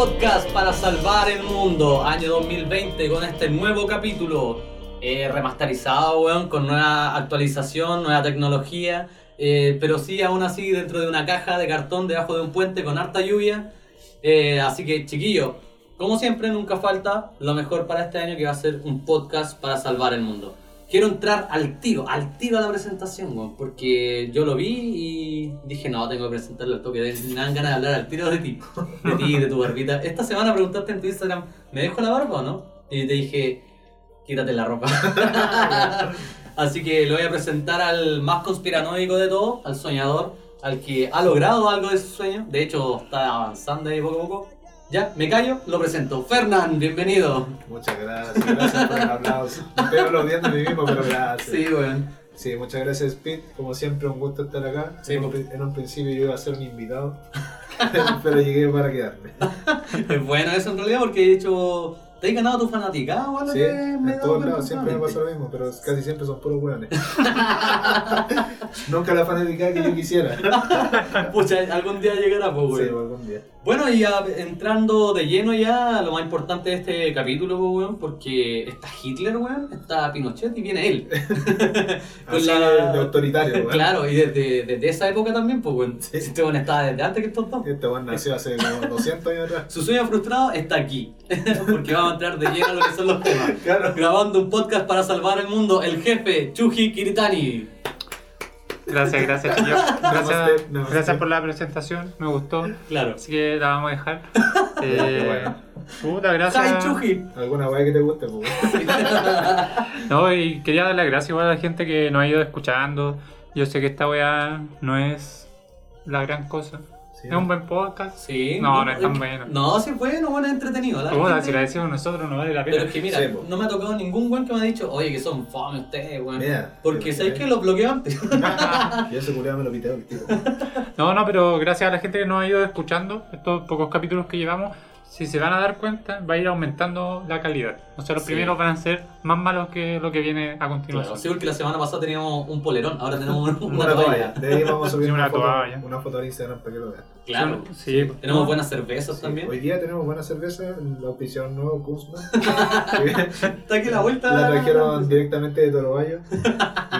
podcast para salvar el mundo, año 2020, con este nuevo capítulo eh, remasterizado, weón, con nueva actualización, nueva tecnología, eh, pero sí, aún así, dentro de una caja de cartón debajo de un puente con harta lluvia. Eh, así que, chiquillo, como siempre, nunca falta lo mejor para este año que va a ser un podcast para salvar el mundo. Quiero entrar al tiro, al tiro a la presentación, weón, porque yo lo vi y dije, no, tengo que presentarlo al toque. Me dan ganas de hablar al tiro de ti, de ti, de tu barbita. Esta semana preguntaste en tu Instagram, ¿me dejo la barba o no? Y te dije, quítate la ropa. Así que lo voy a presentar al más conspiranoico de todos, al soñador, al que ha logrado algo de su sueño. De hecho, está avanzando ahí poco a poco. Ya, me callo, lo presento. Fernán, bienvenido. Muchas gracias, gracias por el aplauso. Me estoy aplaudiendo a mí mismo, pero gracias. Sí, weón. Sí, muchas gracias, Pete. Como siempre, un gusto estar acá. Sí, en, un, pri- en un principio yo iba a ser un invitado, pero llegué para quedarme. Es bueno eso en realidad porque de hecho te has ganado tu fanaticada, weón. Sí, en todos lados siempre me pasa lo mismo, pero casi siempre son puros hueones. Nunca la fanática que yo quisiera. Pucha, algún día llegará, pues, Sí, weón. algún día. Bueno, y entrando de lleno ya lo más importante de este capítulo, pues, weón, porque está Hitler, weón, está Pinochet y viene él. Con Así la- de autoritario, weón. Claro, y desde, desde esa época también, pues, weón. Sí. Este weón estaba desde antes que estos dos. Este weón nació hace como 200 años atrás. Su sueño frustrado está aquí, porque vamos a entrar de lleno a lo que son los temas. Claro. Grabando un podcast para salvar el mundo, el jefe Chuji Kiritani. Gracias, gracias, chicos. Gracias, Namaste, namaste. gracias por la presentación, me gustó. Claro. Así que la vamos a dejar. Eh, Bueno. Puta, gracias. ¡Hi, Chuji! Alguna weá que te guste, pues. No, y quería dar las gracias igual a la gente que nos ha ido escuchando. Yo sé que esta weá no es la gran cosa. Sí, Es un buen podcast. Sí. No, no es tan bueno. No, sí es bueno, bueno, es entretenido. La Puta, gente- si la decimos nosotros no vale la Pero pena. es que mira, Sí, po. no me ha tocado ningún weón que me ha dicho, oye, que son fome ustedes, weón. Mira, Porque pero- sabes que lo bloqueo antes. Yo ese culiado me lo piteo el tipo. No, no, pero gracias a la gente que nos ha ido escuchando, estos pocos capítulos que llevamos, si se van a dar cuenta, va a ir aumentando la calidad. O sea, los Sí. primeros van a ser más malos que lo que viene a continuación. Claro, sí, porque la semana pasada teníamos un polerón, ahora tenemos un- una, Una toalla. toalla. De ahí vamos a subir Sí, una, una foto, toalla. una foto al Instagram para que lo vean. Claro. Sí, sí. Tenemos buenas cervezas Sí, también. Hoy día tenemos buena cerveza, la auspiciaron nuevo Kuzma. Está aquí la vuelta. la trajeron directamente de Torobayo.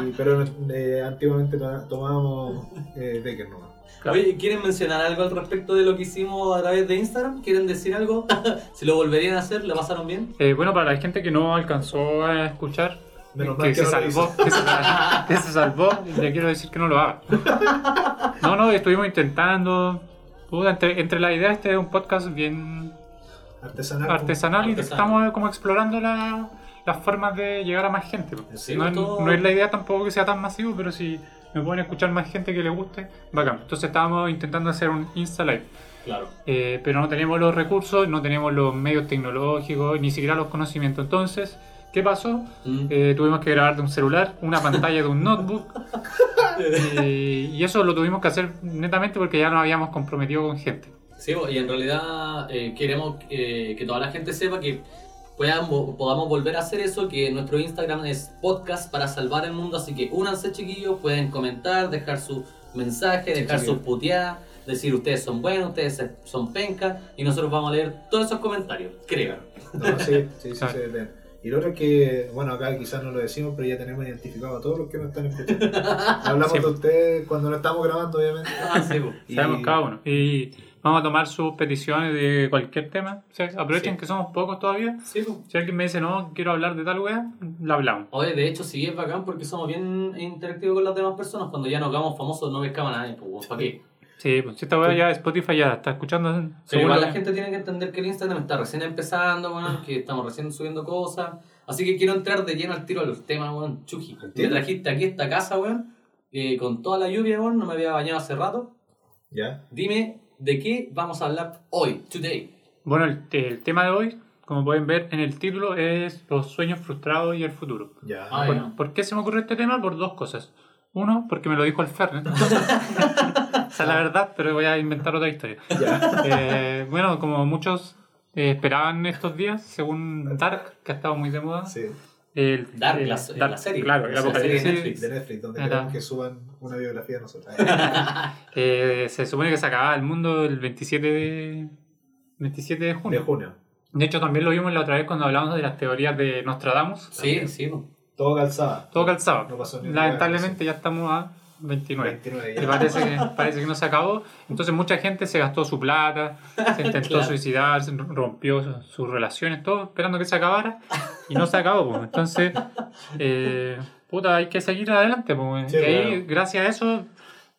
y- pero eh, antiguamente to- tomábamos eh, Becker nomás. Oye, ¿quieren mencionar algo al respecto de lo que hicimos a través de Instagram? ¿Quieren decir algo? si lo volverían a hacer, ¿la pasaron bien? Eh, bueno, para la gente que no alcanzó a escuchar, Menos que, que se no salvó, que, se, que se salvó, le quiero decir que no lo haga. No, no, estuvimos intentando. Entre, entre la idea, este es un podcast bien Artesanal. artesanal y Artesanal. estamos como explorando la- las formas de llegar a más gente. Sí, no, es- todo- no es la idea tampoco que sea tan masivo, pero si me pueden escuchar más gente que le guste, bacán. Entonces estábamos intentando hacer un Insta Live. Claro. Eh, pero no teníamos los recursos, no teníamos los medios tecnológicos, ni siquiera los conocimientos. Entonces, ¿qué pasó? Mm. Eh, tuvimos que grabar de un celular, una pantalla de un notebook, eh, y eso lo tuvimos que hacer netamente porque ya nos habíamos comprometido con gente. Sí, y en realidad eh, queremos eh, que toda la gente sepa que podamos, podamos volver a hacer eso, que nuestro Instagram es podcast para salvar el mundo, así que únanse chiquillos, pueden comentar, dejar su mensaje, Sí, dejar sí. sus puteadas, decir ustedes son buenos, ustedes son pencas, y nosotros vamos a leer todos esos comentarios, creo. No, sí, sí, sí, Ah. ven. Y lo otro es que, bueno, acá quizás no lo decimos, pero ya tenemos identificado a todos los que nos están escuchando. Hablamos Sí. de ustedes cuando no estamos grabando, obviamente. Ah, sí, po. Y- Sabemos cada uno. Y vamos a tomar sus peticiones de cualquier tema. O sea, aprovechen Sí. que somos pocos todavía. Sí, po. Si alguien me dice, no, quiero hablar de tal wea, la hablamos. Oye, de hecho, sí es bacán porque somos bien interactivos con las demás personas. Cuando ya nos hagamos famosos, no pescamos a nadie, pues, ¿para qué? Sí, pues si esta wea ya Spotify ya está escuchando. Pero seguro- igual la gente tiene que entender que el Instagram está recién empezando, weón, que estamos recién subiendo cosas. Así que quiero entrar de lleno al tiro a los temas, weón. Chuji, ¿Al me tiro? trajiste aquí a esta casa, weón, eh, con toda la lluvia, weón, no me había bañado hace rato. ¿Ya? Dime, ¿de qué vamos a hablar hoy, today? Bueno, el, el tema de hoy, como pueden ver en el título, es los sueños frustrados y el futuro. Ya. Ah, ¿Por, ya. por qué se me ocurrió este tema? Por dos cosas. Uno, porque me lo dijo el Fernet. Esa es la verdad, pero voy a inventar otra historia. Ya. Eh, bueno, como muchos eh, esperaban estos días, según Dark, que ha estado muy de moda. Sí. El, Dark, el- la- la serie. Claro, el La apocalipsis. serie de Netflix. De Netflix, donde queremos que suban una biografía de nosotros. Eh, se supone que se acababa el mundo el 27 de, 27 de De junio. junio. De hecho, también lo vimos la otra vez cuando hablamos de las teorías de Nostradamus. Sí, sí. Todo calzaba. Todo calzado. No pasó ni un Lamentablemente ya estamos a 29. 29 Y ya. parece que, parece que no se acabó. Entonces mucha gente se gastó su plata, se intentó Claro. suicidar, se rompió su- sus relaciones, todo esperando que se acabara. Y no se acabó. pues. Entonces, eh, puta, hay que seguir adelante. pues. Sí, y ahí, claro. gracias a eso,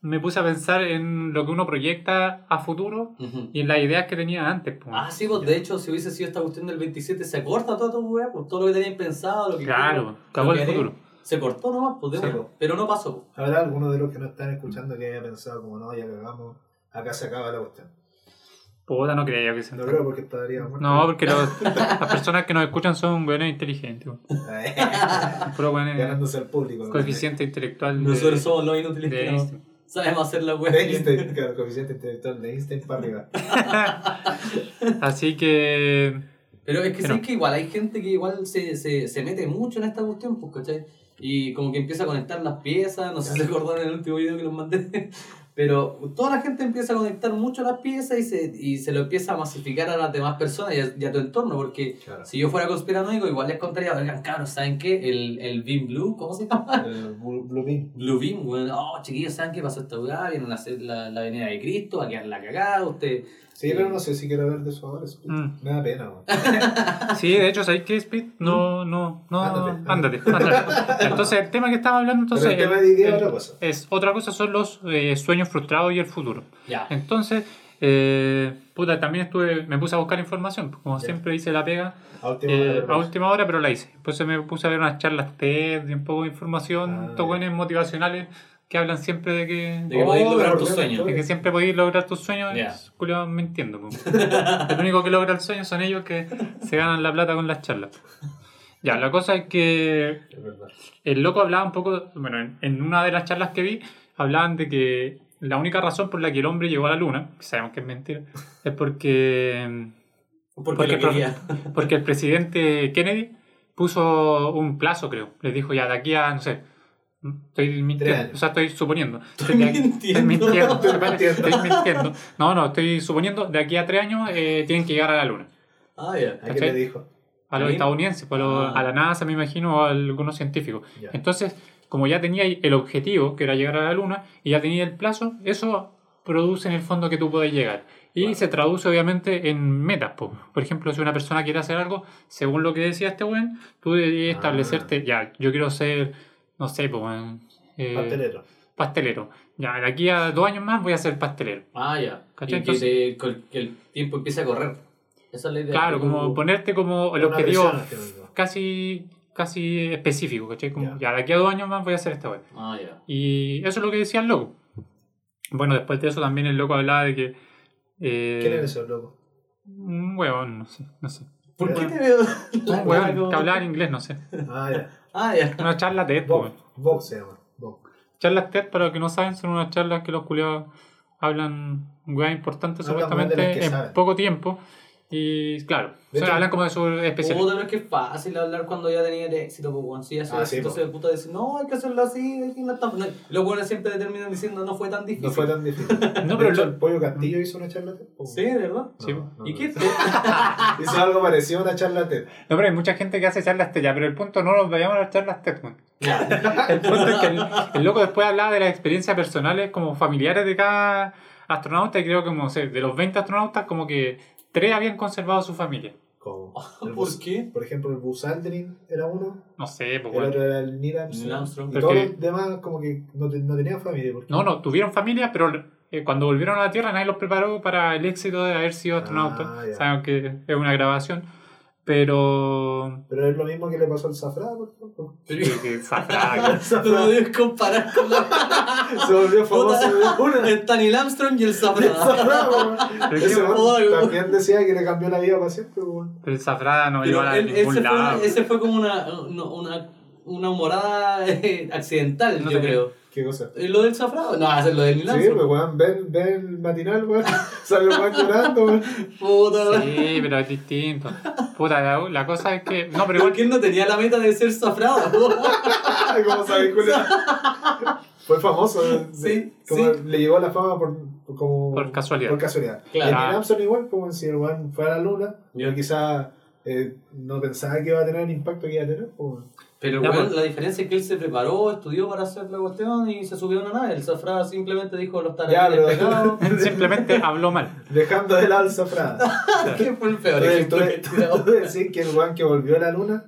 me puse a pensar en lo que uno proyecta a futuro y en las ideas que tenía antes. pues. Ah, sí, pues de hecho, si hubiese sido esta cuestión del 27, se corta todo tu pues todo lo que tenían pensado, lo que claro, acabó el futuro. Se cortó nomás, pues de Sí, pues. Pero no pasó. Habrá alguno de los que no están escuchando que haya pensado como no, ya cagamos, acá se acaba la cuestión. Puta, no creo que se No creo porque estaría muerto. No, porque los- las personas que nos escuchan son buenos inteligentes. Puro buenos Ganándose al público. coeficiente intelectual. de- Nosotros somos los inútiles de que no Einstein. sabemos hacer la. De Einstein, claro, coeficiente intelectual de Einstein para arriba. Así que. Pero es que Pero- sí que igual hay gente que igual se, se, se mete mucho en esta cuestión, pues, ¿cachai? Y como que empieza a conectar las piezas, no sé si se acordaron en el último video que los mandé, pero toda la gente empieza a conectar mucho las piezas y se, y se lo empieza a masificar a las demás personas y a, y a tu entorno, porque Claro. si yo fuera conspiranoico igual les contaría, oigan, cabros, ¿saben qué? El, el Beam Blue, ¿cómo se llama? El Blue Beam. Blue Beam, bueno, oh, chiquillos, ¿saben qué pasó esta weá? Vienen a hacer la, la venida de Cristo, va a quedar la cagada, usted... Sí, pero no sé si quiero hablar de eso ahora. Speed. Mm. Me da pena, weón. Sí, de hecho, ¿sabéis qué, Speed? No, no, no. Ándate, Ándate, ándate. Entonces, el tema que estaba hablando entonces, Pero el tema de idea es otra cosa. es otra cosa, son los eh, sueños frustrados y el futuro. Ya. Entonces, eh, puta, también estuve, me puse a buscar información. Como Ya. siempre hice la pega A última eh, hora, a última hora, pero la hice. Entonces me puse a ver unas charlas TED y un poco de información, Ah, buenos motivacionales que hablan siempre de que, De que podéis Oh, lograr tus sueños. de que siempre podéis lograr tus sueños. Ya. es culiao, mintiendo. el único que logra el sueño son ellos que se ganan la plata con las charlas. Ya, la cosa es que Es verdad. el loco hablaba un poco, bueno, en, en una de las charlas que vi, hablaban de que la única razón por la que el hombre llegó a la luna, que sabemos que es mentira, es porque, Porque, Porque lo quería. porque el presidente Kennedy puso un plazo, creo. Les dijo ya de aquí a, no sé, estoy mintiendo, o sea, estoy suponiendo. Estoy mintiendo. Estoy mintiendo, Estoy mintiendo. estoy mintiendo. No, no, estoy suponiendo, de aquí a tres años eh, tienen que llegar a la luna. Ah, ya. ¿A ¿Cachai? quién le dijo? A los ¿A estadounidenses, pues, a Ah. a la NASA, me imagino, o a algunos científicos. Entonces, como ya tenía el objetivo, que era llegar a la Luna, y ya tenía el plazo, eso produce en el fondo que tú puedes llegar. Y se traduce obviamente en metas. po. Por ejemplo, si una persona quiere hacer algo, según lo que decía este weón, tú deberías Ah. establecerte, ya, yo quiero ser, no sé, pues, eh, Pastelero. pastelero. Ya, de aquí a dos años más voy a ser pastelero. Ah, ya. ¿Cachai? Y que, te- con- que el tiempo empiece a correr. Esa es la idea. Claro, como ponerte como el Una objetivo casi, casi específico, ¿cachai? Como, Ya. ya, de aquí a dos años más voy a hacer esta weá. Ah, ya. Y eso es lo que decía el loco. Bueno, después de eso también el loco hablaba de que. eh, ¿Quién es ese loco? Un huevón, no sé, no sé. ¿Por qué te veo? la Un huevón que hablaba en inglés, no sé. Ah, ya. Ah, ya. Una charla TED, weón. Bob se llama. Charlas TED, para los que no saben, son unas charlas que los culiados hablan weas importantes las supuestamente en saben. poco tiempo. Y claro, o sea, hablan como de su especialidad. Puta, pero es que es fácil hablar cuando ya tenía el éxito, pues, bueno, si ya se Ah, sí, éxito, po. se puta decir, no, hay que hacerlo así, aquí no está. No, los buenos siempre terminan diciendo, no fue tan difícil. No fue tan difícil. No, pero hecho, lo- el Pollo Castillo hizo una charla TED. po. Sí, de verdad. Sí, No, no, ¿Y no. qué? Hizo algo parecido a una charla TED. No, pero hay mucha gente que hace charlas TED ya, pero el punto no nos vayamos a las charlas TED. Ya. El punto es que el, el loco después hablaba de las experiencias personales como familiares de cada astronauta y creo que como, no sé, de los 20 astronautas como que tres habían conservado su familia. Como el ¿Por qué? Por ejemplo, el Buzz Aldrin era uno. No sé, pues El bueno. otro era el Neil Armstrong. Neil Armstrong. Y todos los demás como que no, te- no tenían familia. porque- No, no, tuvieron familia, pero eh, cuando volvieron a la Tierra nadie los preparó para el éxito de haber sido astronautas. Ah. Saben que es una grabación. Pero... Pero es lo mismo que le pasó al Zafra, por ejemplo. Pero- que- zafra, lo debes comparar con la. Se volvió famoso de una. El Daniel Armstrong y el El Zafra. Zafra, weón. Pero Ese también decía que le cambió la vida para siempre, weón. Pero el zafra no Pero iba a ningún ese, fue una, lado. ese fue como una, una, una, humorada eh, accidental, No yo te creo. ¿Qué cosa? ¿Eh, ¿Lo del Zafra? No, hacer lo del Neil Sí, pues weón, ven, ven el matinal, weón. Sale weón llorando, weón. Puta, Sí, pero es distinto. Puta, la, la cosa es que... No, pero igual... que él no tenía la meta de ser zafrado. ¿Cómo sabes, Julia? Fue famoso. Sí, Como sí. Le llegó la fama por, como, Por casualidad. Por casualidad. Claro. En el Armstrong igual, como si el weón fuera a la luna, Ya. pero quizás eh, no pensaba que iba a tener el impacto que iba a tener. pues. Pero Ya, pues. la diferencia es que él se preparó, estudió para hacer la cuestión y se subió a una nave. El Zafra simplemente dijo los pero- pegados. Simplemente habló mal. Dejando de lado el Zafrada. ¿Qué fue el peor Entonces, tú, tú- tú decís que el weón que volvió a la luna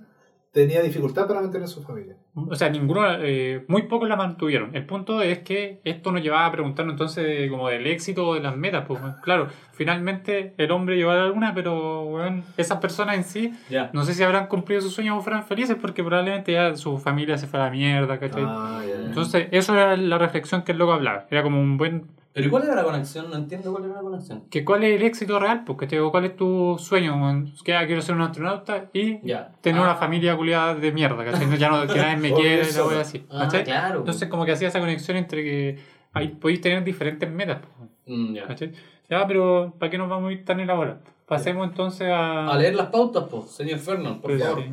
tenía dificultad para mantener a su familia. O sea, ninguno, eh, muy pocos la mantuvieron. El punto es que esto nos llevaba a preguntarnos entonces de- como del éxito o de las metas. Pues, claro, finalmente el hombre llegó a la luna, pero bueno, esas personas en sí, no sé si habrán cumplido sus sueños o fueran felices porque probablemente ya su familia se fue a la mierda, ¿cachai? Ah. Entonces, eso era la reflexión que el loco hablaba. Era como un buen... Pero ¿y cuál era la conexión? No entiendo cuál era la conexión. que ¿Cuál es el éxito real? Pues, ¿cachai? O ¿Cuál es tu sueño? Que ah, quiero ser un astronauta y Ya. tener Ah. una familia culiada de mierda, ¿cachai? No, Ya no, que nadie me quiere, la wea así, Ah, claro. Entonces, como que hacía esa conexión entre que ahí podéis tener diferentes metas, pues, Mm, ya. ¿cachai? Ya, pero ¿para qué nos vamos a ir tan en la hora? Pasemos entonces a... A leer las pautas, pues, señor Fernand, por Pues, favor. sí.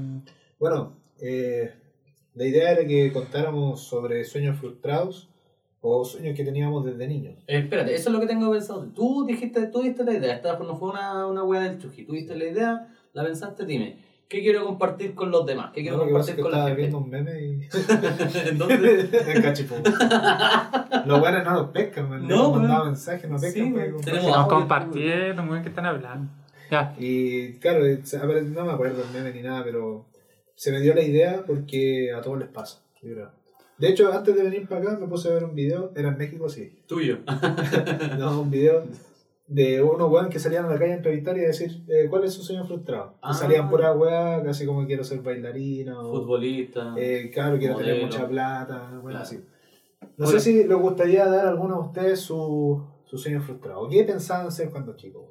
Bueno, eh, la idea era que contáramos sobre sueños frustrados o sueños que teníamos desde niños. Eh, espérate, eso es lo que tengo pensado. Tú dijiste, tú diste la idea, esta no fue una, una wea del chuji. Tú diste la idea, la pensaste, dime, ¿qué quiero compartir con los demás? ¿Qué quiero No, compartir que con la estaba gente? viendo un meme y... Entonces, en Cachipú. Los buenos no los pescan, man. No, No, weón. mensajes, no pescan. Sí, weón. Tenemos audio, compartieron, muy bien que están hablando. Ya. Y claro, ver, no me acuerdo el meme ni nada, pero se me dio la idea porque a todos les pasa. yo creo. De hecho, antes de venir para acá me puse a ver un video, era en México, sí. tuyo. No, un video de unos weón que salían a la calle a entrevistar y decir eh, cuál es su sueño frustrado. Ah. Y salían puras weas, casi como quiero ser bailarina o Futbolista. eh, claro, quiero tener mucha plata, bueno, Claro. así. No sé si les gustaría dar a alguno de ustedes su, su sueño frustrado. ¿Qué pensaban ser cuando chicos?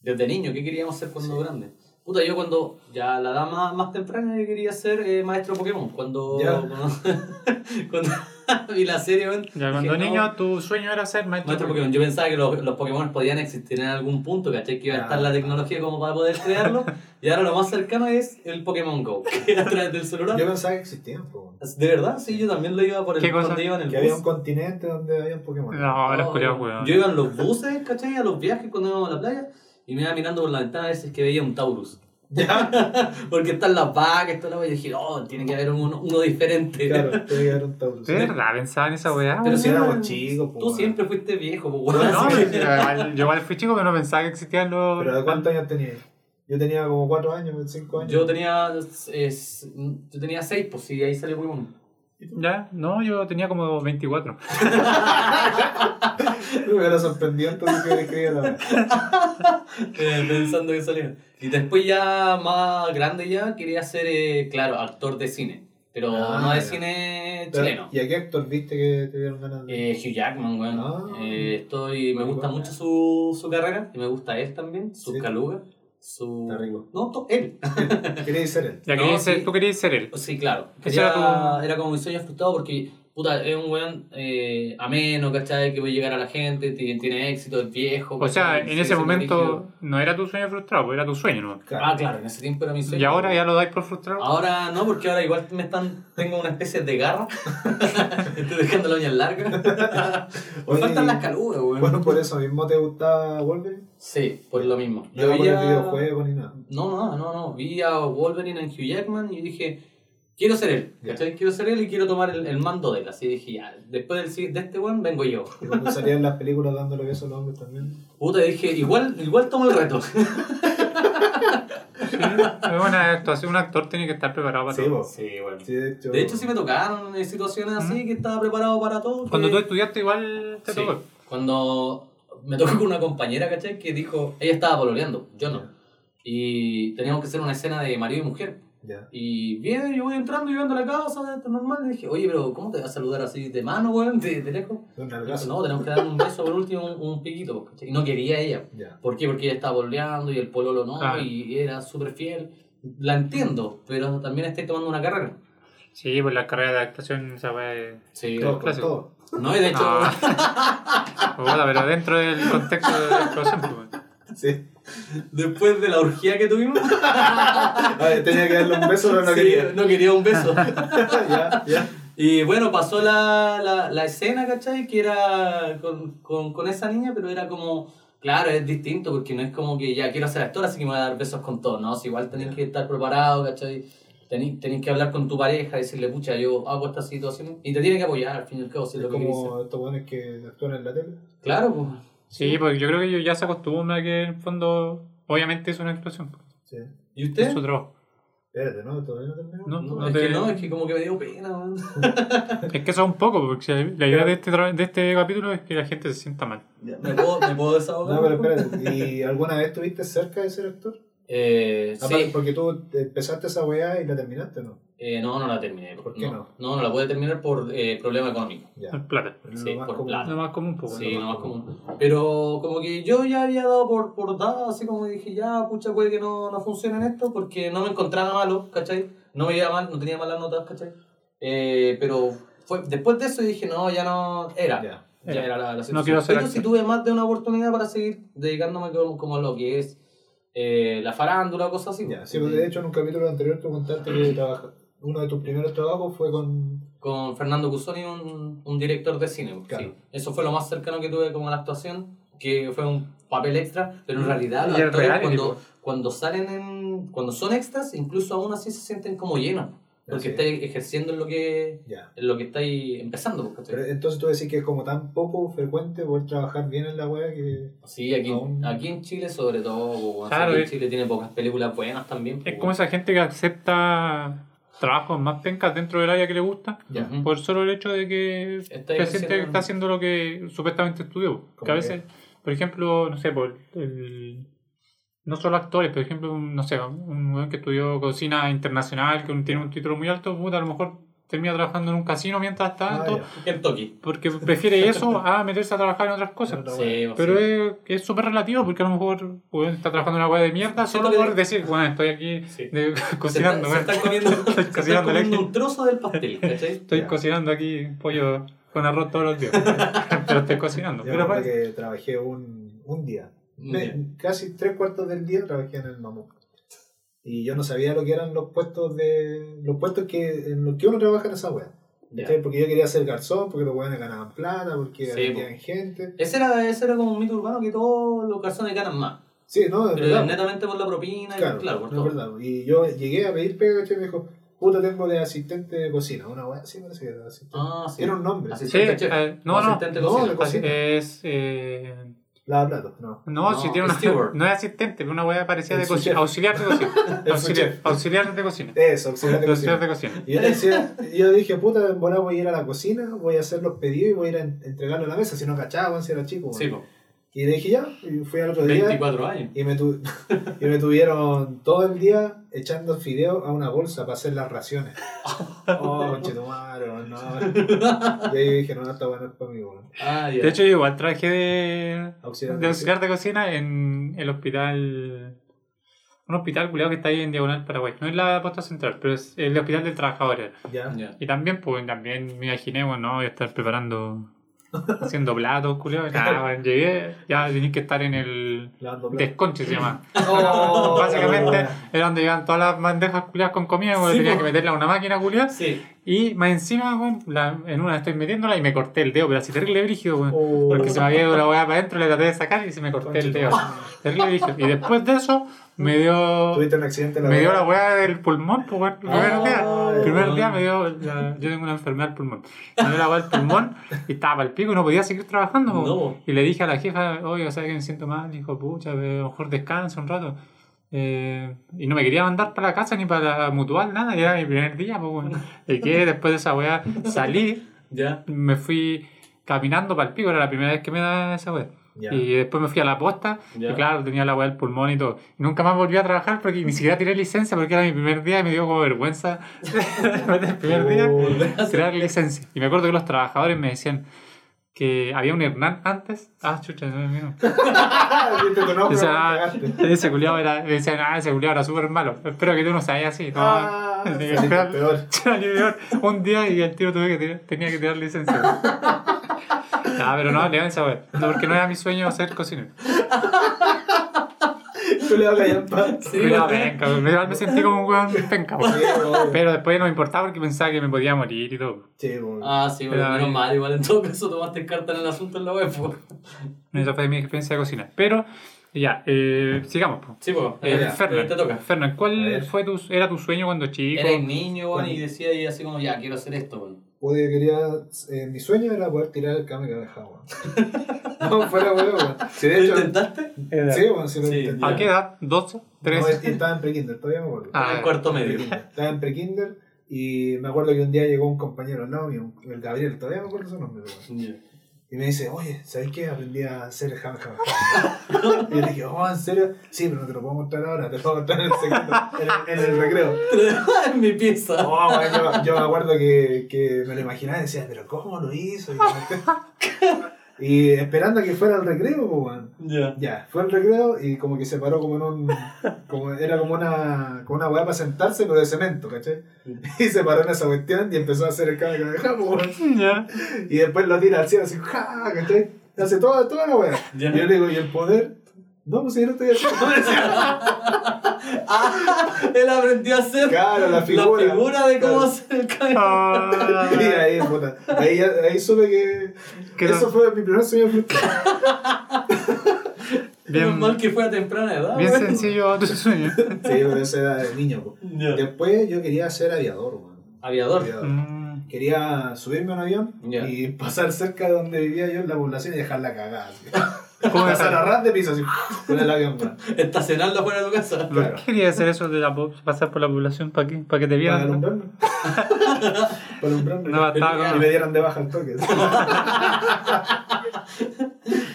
Desde niño, ¿qué queríamos ser cuando Sí. grande? Puta, yo cuando, ya la edad más, más temprana, yo quería ser eh, maestro Pokémon. Cuando, cuando, cuando vi la serie, weón, Ya cuando dije, no, niño, tu sueño era ser maestro. Maestro Pokémon, yo pensaba que los, los Pokémon podían existir en algún punto, ¿cachai? Que iba a estar la tecnología como para poder crearlo. y ahora lo más cercano es el Pokémon Go, que a través del celular. Yo pensaba que existían, po. De verdad, sí, yo también lo iba por el ¿Qué cosa? iba en el que había un bus. continente donde había un Pokémon. No, los Oh, culiados, weón. Yo iba en los buses, ¿cachai? A los viajes cuando íbamos a la playa y me iba mirando por la ventana a ver si es que veía un Taurus. Porque están las vacas, toda la y dije, oh, tiene que haber uno, uno diferente. Claro, tiene que haber un Taurus. ¿De verdad pensaba en esa weá? Pero si si éramos chicos, po, Tú siempre fuiste viejo, pues, No, weón. no, yo igual, fui chico, pero no pensaba que existían los. ¿Pero de cuántos años tenías? Yo tenía como 4 años, 5 años. Yo tenía, es, yo tenía 6, pues sí, ahí salió Pokémon. Ya, no, yo tenía como 24. Me hubiera sorprendido entonces que escribía la Eh, pensando que salía. Y después ya más grande ya quería ser, eh, claro, actor de cine. Pero Ah, no de cine Pero, chileno. ¿Y a qué actor viste que te dieron ganas de.? Eh, Hugh Jackman, weón. Ah. Eh, estoy, me gusta mucho su, su carrera y me gusta él también, su Sí. caluga, su... Está rico. No, to- él. Querías ser él. Ya No, querías ser- sí. tú querías ser él. Sí, claro. Quería- era tu- Era como mi sueño frustrado porque, puta, es un weón eh, ameno, ¿cachai? Que puede llegar a la gente, tiene, tiene éxito, es viejo. O sea, en ese momento no era tu sueño frustrado, era tu sueño, ¿no? Ah, claro, en ese tiempo era mi sueño. Y ahora ya lo dais por frustrado. Ahora no, porque ahora igual me están, tengo una especie de garra. Estoy dejando la uña larga. Me Oye, faltan las calugas, weón. Bueno, por eso mismo te gustaba Wolverine. Sí, por lo mismo. No era por el veía- videojuego ni nada. No, no, no, no. Vi a Wolverine en Hugh Jackman y dije, quiero ser él. ¿cachai? Quiero ser él y quiero tomar el, el mando de él. Así dije, ya, después del, de este weón vengo yo. Y cuando salían las películas dándole besos a los hombres también. Puta, dije, igual, igual tomo el reto. Sí, es una actuación, un actor tiene que estar preparado para Sí, todo. Sí, bueno. Sí, de hecho. De hecho, sí me tocaron en situaciones así que estaba preparado para todo. Cuando tú estudiaste igual te Sí, tocó. Cuando me tocó con una compañera, ¿cachai? Que dijo, ella estaba pololeando, yo no. Y teníamos que hacer una escena de marido y mujer. Ya. Y viene, yo voy entrando y viendo la casa, esto es normal. Le dije, oye, pero ¿cómo te vas a saludar así de mano, weón? De, de lejos. No, tenemos que darle un beso por último, un, un piquito. ¿cachai? Y no quería ella. Ya. ¿Por qué? Porque ella estaba pololeando y el pololo no, Ah. y era súper fiel. La entiendo, pero también estoy tomando una carrera. Sí, pues la carrera de actuación weá es- Sí, Todo, con todo. no, y de hecho, Ah. Puta, pero dentro del contexto de la actuación, pues. Sí. Después de la orgía que tuvimos. Ay, tenía que darle un beso, pero no sí, quería. no quería un beso. ya, ya. Y bueno, pasó la, la, la escena, ¿cachai? Que era con, con, con esa niña, pero era como, claro, es distinto porque no es como que ya quiero ser actor, así que me voy a dar besos con todos, ¿no? Si igual tenéis que estar preparado, ¿cachai? Tenéis, tenéis que hablar con tu pareja, decirle, pucha, yo hago esta situación, y te tiene que apoyar al fin y al cabo, si es Es lo que dice. como estos buenos que actúan en la tele. Claro, pues. Sí, porque yo creo que ellos ya se acostumbran a que en el fondo, obviamente es una explosión. Sí. ¿Y Es usted? su trabajo. Espérate, ¿no? Todavía no terminó. No, No, no es te- que no, es que como que me dio pena, man. Es que eso es un poco, porque si la idea de este, de este capítulo es que la gente se sienta mal. Ya, ¿Me puedo, me puedo desahogar? No, pero espérate. ¿Y alguna vez estuviste cerca de ser actor? Eh, Aparte, sí. Porque tú empezaste esa weá y la terminaste, ¿no? Eh, no, no la terminé. ¿Por qué no? No, no la pude terminar por eh, problema económico. Ya. Plata. Sí, lo más por común. plata. Lo más común, pues. Sí, no más común. Pero como que yo ya había dado por, por dado, así como dije, ya, pucha, puede que no, no funcione en esto, porque no me encontraba malo, ¿cachai? No me iba mal, no tenía malas notas, ¿cachai? Eh, pero fue, después de eso dije, no, ya no, era. Ya. Ya Era. era la, la situación. No quiero Pero sí tuve más de una oportunidad para seguir dedicándome como, como a lo que es eh, la farándula o cosas así. Ya. Sí, porque de hecho en un capítulo anterior tú contaste que trabaja- uno de tus primeros trabajos fue con. Con Fernando Cusoni, un, un director de cine. Claro. Sí. Eso fue lo más cercano que tuve como a la actuación, que fue un papel extra, pero en realidad los actores reality, cuando, po. cuando salen en. cuando son extras, incluso aún así se sienten como llenos. Porque estáis ejerciendo en lo que. Ya. en lo que estáis empezando, ¿cachai? Pero entonces tú decís que es como tan poco frecuente poder trabajar bien en la weá que. Sí, aquí, Aún- aquí en Chile sobre todo, Claro, aquí en Chile tiene pocas películas buenas también. Es como esa gente que acepta trabajos más pencas dentro del área que le gusta, por solo el hecho de que Está se siente que está haciendo lo que supuestamente estudió. ¿Cómo Que a veces, por ejemplo, no sé, por el, no solo actores, por ejemplo, un, no sé, un weón que estudió cocina internacional, que un- tiene un título muy alto, puta, a lo mejor termina trabajando en un casino mientras Ah, tanto. Kentucky. porque prefiere eso a meterse a trabajar en otras cosas. Sí, po, Pero sí. es que es súper relativo porque a lo mejor está trabajando en una hueá de mierda solo que- por decir, bueno, estoy aquí Sí. de- Se, cocinando, está- se comiendo, se están cocinando un trozo del pastel, ¿cachai? Estoy Ya. cocinando aquí pollo con arroz todos los días. Pero estoy cocinando. Yo Pero pues, que trabajé un, un día. Casi tres cuartos del día trabajé en el mamut. Y yo no sabía lo que eran los puestos de. los puestos que en los que uno trabaja en esa wea. Ya. ¿Cachai? Porque yo quería ser garzón, porque los weones ganaban plata, porque Sí, gente. Ese era, ese era como un mito urbano que todos los garzones ganan más. Sí, no, es Pero verdad. netamente por la propina y Claro, claro, por no, todo. verdad. Y yo llegué a pedir pega. Y me dijo, puta, tengo de asistente de cocina. Una wea, sí, parece que era asistente. Ah, sí. Era un nombre. sí, Asistente chef. eh, no, no. asistente No, cocina. de cocina. Es. Eh, Lava platos, no. no, No, si tiene una. steward. No es asistente, pero una hueá parecida de cocina. Auxiliar de cocina. Auxiliar, de cocina. Eso, auxiliar de Auxiliar cocina. de cocina. Y yo, decía, yo dije, puta, en volar voy a ir a la cocina, voy a hacer los pedidos y voy a ir a en- entregarlo a la mesa, si no cachaba, si era chico. Sí, weón. Y le dije ya, y fui al otro día 24 años. y me, tu- y me tuvieron todo el día echando fideos a una bolsa para hacer las raciones. Oh, chetumare, no. Y ahí dije, no, esta bueno es para mí. Ah. De hecho, yo igual trabajé de, Auxiliar de auxiliar de cocina en el hospital. Un hospital culiado que está ahí en Diagonal Paraguay. No es la posta central, pero es el hospital del trabajador. Ya. Y también, pues, también me imaginé, bueno, voy a estar preparando, haciendo platos, culiado. Nada, bueno, llegué, ya tenía que estar en el desconche, se llama. Oh, Básicamente era donde llegaban todas las bandejas culiadas con comida, porque Sí, tenía que meterla a una máquina culiada. Sí. Y más encima, weón, la- en una estoy metiéndola y me corté el dedo, pero así terrible brígido, weón. Oh. Porque se me había ido la weá para adentro, le traté de sacar y se me corté el dedo. Terrible brígido. Y después de eso, me dio. Tuviste un accidente en Me dio la weá. del pulmón, pues, weón, el primer Ah, día. El primer día me dio. la- yo tengo una enfermedad del pulmón. Me dio la weá del pulmón y estaba para el pico y no podía seguir trabajando. po. No. Y le dije a la jefa, oye, ¿sabes que me siento mal? Dijo, pucha, pero a lo mejor descansa un rato. Eh, y no me quería mandar para la casa ni para la mutual, nada, era mi primer día, pues, weón. Y que después de esa weá salí, Ya. me fui caminando para el pico, era la primera vez que me da esa weá. Y después me fui a la posta y claro, tenía la weá del pulmón y todo. Y nunca más volví a trabajar porque ni siquiera tiré licencia porque era mi primer día y me dio como vergüenza el primer día tirar licencia. Y me acuerdo que los trabajadores me decían que había un Hernán antes. Ah, chucha, no, ah, cagaste. ese culiado era, decían, ah, ese culiado era súper malo. Espero que tú no seas así. No, Ah, que peor. Peor. Un día y el tiro tuve que tirar- tenía que tirar licencia. Ah, pero no, le esa wea. No, porque no era mi sueño ser cocinero. Tú le vas a callar pa. Sí, Pero penca, igual me sentí como un weón penca, po. Pero después no me importaba porque pensaba que me podía morir y todo. Sí, po. Ah, sí, bueno, Pero menos ahí- mal, igual en todo caso tomaste carta en el asunto en la web. pues. Esa fue mi experiencia de cocina. Pero, ya, eh, sigamos. po. Sí, pues, Eh, ya, Fernan, te toca. Fernan, A ¿cuál ver. fue tu, era tu sueño cuando chico? Eres niño, weón, Bueno. y decía y así como, ya, quiero hacer esto, weón. Pude, quería, eh, mi sueño era poder tirar el Kamehameha, weón. No, fuera weón, weón. Si de ¿Lo hecho, intentaste? sí, weón, sí lo Sí. intenté. ¿A qué edad? ¿12? No, ¿13? estaba en prekinder, todavía me acuerdo. Ah, en cuarto medio. Estaba en prekinder y me acuerdo que un día llegó un compañero al lado mío, el Gabriel, todavía me acuerdo su nombre, weón. Ya. Y me dice, oye, ¿sabes qué? Aprendí a hacer el Kamehameha. y yo le dije, oh, ¿en serio? Sí, pero no te lo puedo mostrar ahora, te lo puedo mostrar en el secreto, en el, en el recreo. en mi pieza. Oh, yo, yo me acuerdo que, que me lo imaginaba y decía, pero ¿cómo lo hizo? Y, y esperando a que fuera el recreo, pues, weón. Ya. Ya, fue el recreo y como que se paró como en un. Como, era como una, como una weá para sentarse, pero de cemento, ¿cachai? Y se paró en esa cuestión y empezó a hacer el cambio de weón. Ya. Y después lo tira al cielo así, ¡ja! ¿cachai? Y hace toda, toda la weá. Ya. Y yo le digo, ¿y el poder? No, pues si yo no estoy haciendo. Ah, él aprendió a hacer Claro, la figura. la figura de cómo Claro. hacer el. Ah, Y ahí, puta, ahí, ahí supe que. Que eso no- fue mi primer sueño frustrado. Bien, mal que fue a temprana edad. bien sencillo tu sueño. Sí, pero eso era de niño. Después yo quería ser aviador, weón. Aviador. Aviador. Mm, Quería subirme a un avión y pasar cerca de donde vivía yo en la población y dejarla cagada. ¿Cómo Pasar a ras de piso así, con el avión. Estacionarlo fuera de tu casa. ¿Por Claro. qué querías hacer eso de la pasar por la población para qué? ¿Para que te Para vieran? alumbrarme. Para alumbrarme. No, estaba y me dieran de baja el toque.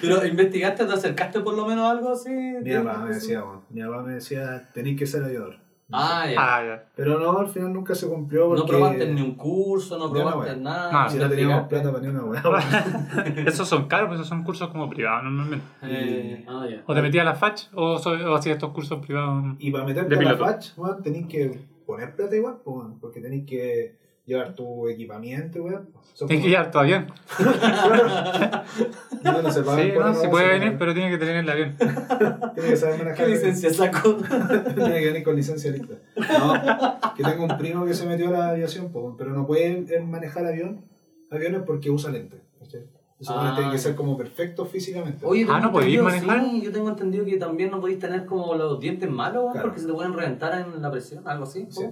Pero investigaste, te acercaste por lo menos a algo así. Mi papá me decía. Mi papá me decía, tenéis que ser aviador. Ah, ya. Ah, ya. Pero no, al final nunca se cumplió porque... No probaste ni un curso, no probaste nada. No, Si no teníamos plata para ni una weá. Esos son caros, pues esos son cursos como privados normalmente. Eh, ah, ya. O te metías a la FACH o, o hacías estos cursos privados. Y para meterte De a la piloto. FACH, tenéis que poner plata igual, pues, porque tenéis que llevar tu equipamiento, weón. Tienes que llevar tu avión. No, no se Sí, no, si puede se venir, pero tiene que tener el avión. Tiene que saber manejar. ¿Qué licencia sacó? Tiene que venir con licencia lista. No, que tengo un primo que se metió a la aviación, pero no puede él manejar avión, aviones porque usa lentes. Eso Ah. tiene que ser como perfecto físicamente. Oye, Ah, ¿no podéis manejar? Sí, yo tengo entendido que también no podéis tener como los dientes malos, Claro. porque se te pueden reventar en la presión, algo así. Sí.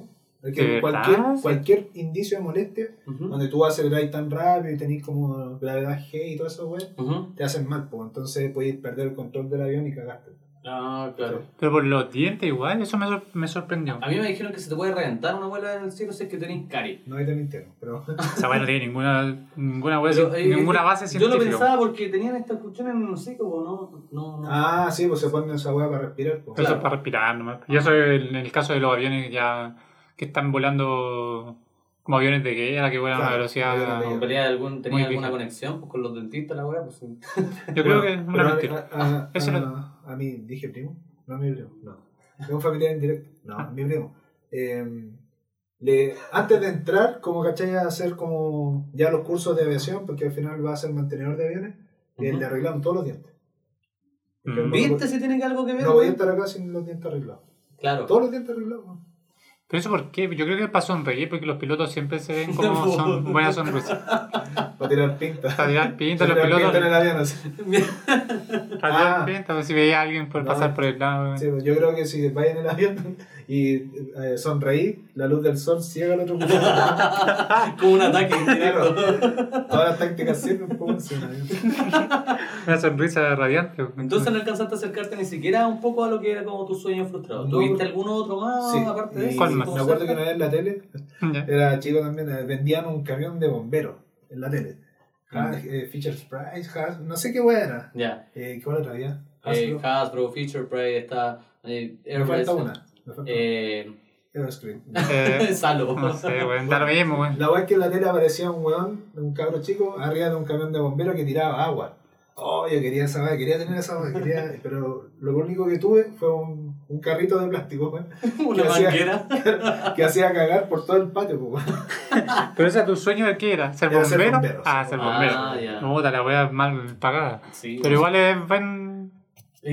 ¿No? Es ¿De que verdad? cualquier, cualquier indicio de molestia, Ujú, donde tú aceleráis tan rápido y tenéis como gravedad G y todo eso, ujú. te hacen mal, pues. Entonces podéis perder el control del avión y cagaste. Ah, claro. Pero por los dientes igual, eso me, sor- me sorprendió. A mí me dijeron que se te puede reventar una bola en el cielo si es que tenéis cari. No hay te mintieron, pero. Esa weá no tiene ninguna, ninguna, weá Pero, cien- eh, ninguna eh, base Yo científica. lo pensaba porque tenían estas cuestiones en los hocico, ¿no? No, no. ah, sí, pues se ponen esa weá para respirar, pues. Eso claro. es para respirar nomás. Y eso es en el caso de los aviones ya que están volando como aviones de guerra que vuelan a una Claro, velocidad. En algún, tenía Muy alguna conexión pues, con los dentistas, la weá, pues sí. Yo creo que es una a- mentira. A, a, Eso a, no- a mí, dije primo. No a mi primo, no. Es un familiar indirecto. No, a mi primo. Eh, le, antes de entrar, como cachai, a hacer como ya los cursos de aviación, porque al final va a ser mantenedor de aviones, eh, Ujú. le arreglaron todos los dientes. Mm. ¿Viste si tiene que algo que ver? No voy a estar acá sin los dientes arreglados. Claro. Todos los dientes arreglados. ¿no? Pero eso por qué? Yo creo que es para sonreír porque los pilotos siempre se ven como son buenas sonrisas. Para tirar pinta. Para tirar pinta, Para los tirar pinta en pilotos. el avión así. Para tirar Ah. pinta, pues si veía a alguien por No. pasar por el lado. Sí, pues yo creo que si vais en el avión y eh, sonreí, la luz del sol ciega al otro. Como un ataque indirecto. Todas las tácticas sirven. Una sonrisa radiante. Entonces no alcanzaste a acercarte ni siquiera un poco a lo que era como tu sueño frustrado. No, ¿Tuviste alguno otro más Sí, aparte de eso? Me acuerdo que una vez en la tele, era chico también, eh, vendían un camión de bomberos en la tele. Ah, Mm. eh, Fisher Price, Haas- no sé qué hueá era. Ya. Eh, ¿Cuál otra había? Eh, Hasbro. Hasbro, Feature Prey, está eh, me Airbus, falta una. Eh. Everscreen. Eh, Salo. no sé, weón. Mismo. La weá es que en la tele aparecía un weón, un cabro chico, arriba de un camión de bomberos que tiraba agua. Oh, yo quería esa weá, quería tener esa weá, quería... pero lo único que tuve fue un, un carrito de plástico, weón, Una ¿Qué hacía? manguera. que hacía cagar por todo el patio, weón. Pero ese tu sueño de qué era? ¿Ser Era ser bombero? ah, ser Ah, bombero. ya. No, puta, la wea mal pagada. Sí. Pero igual es buen,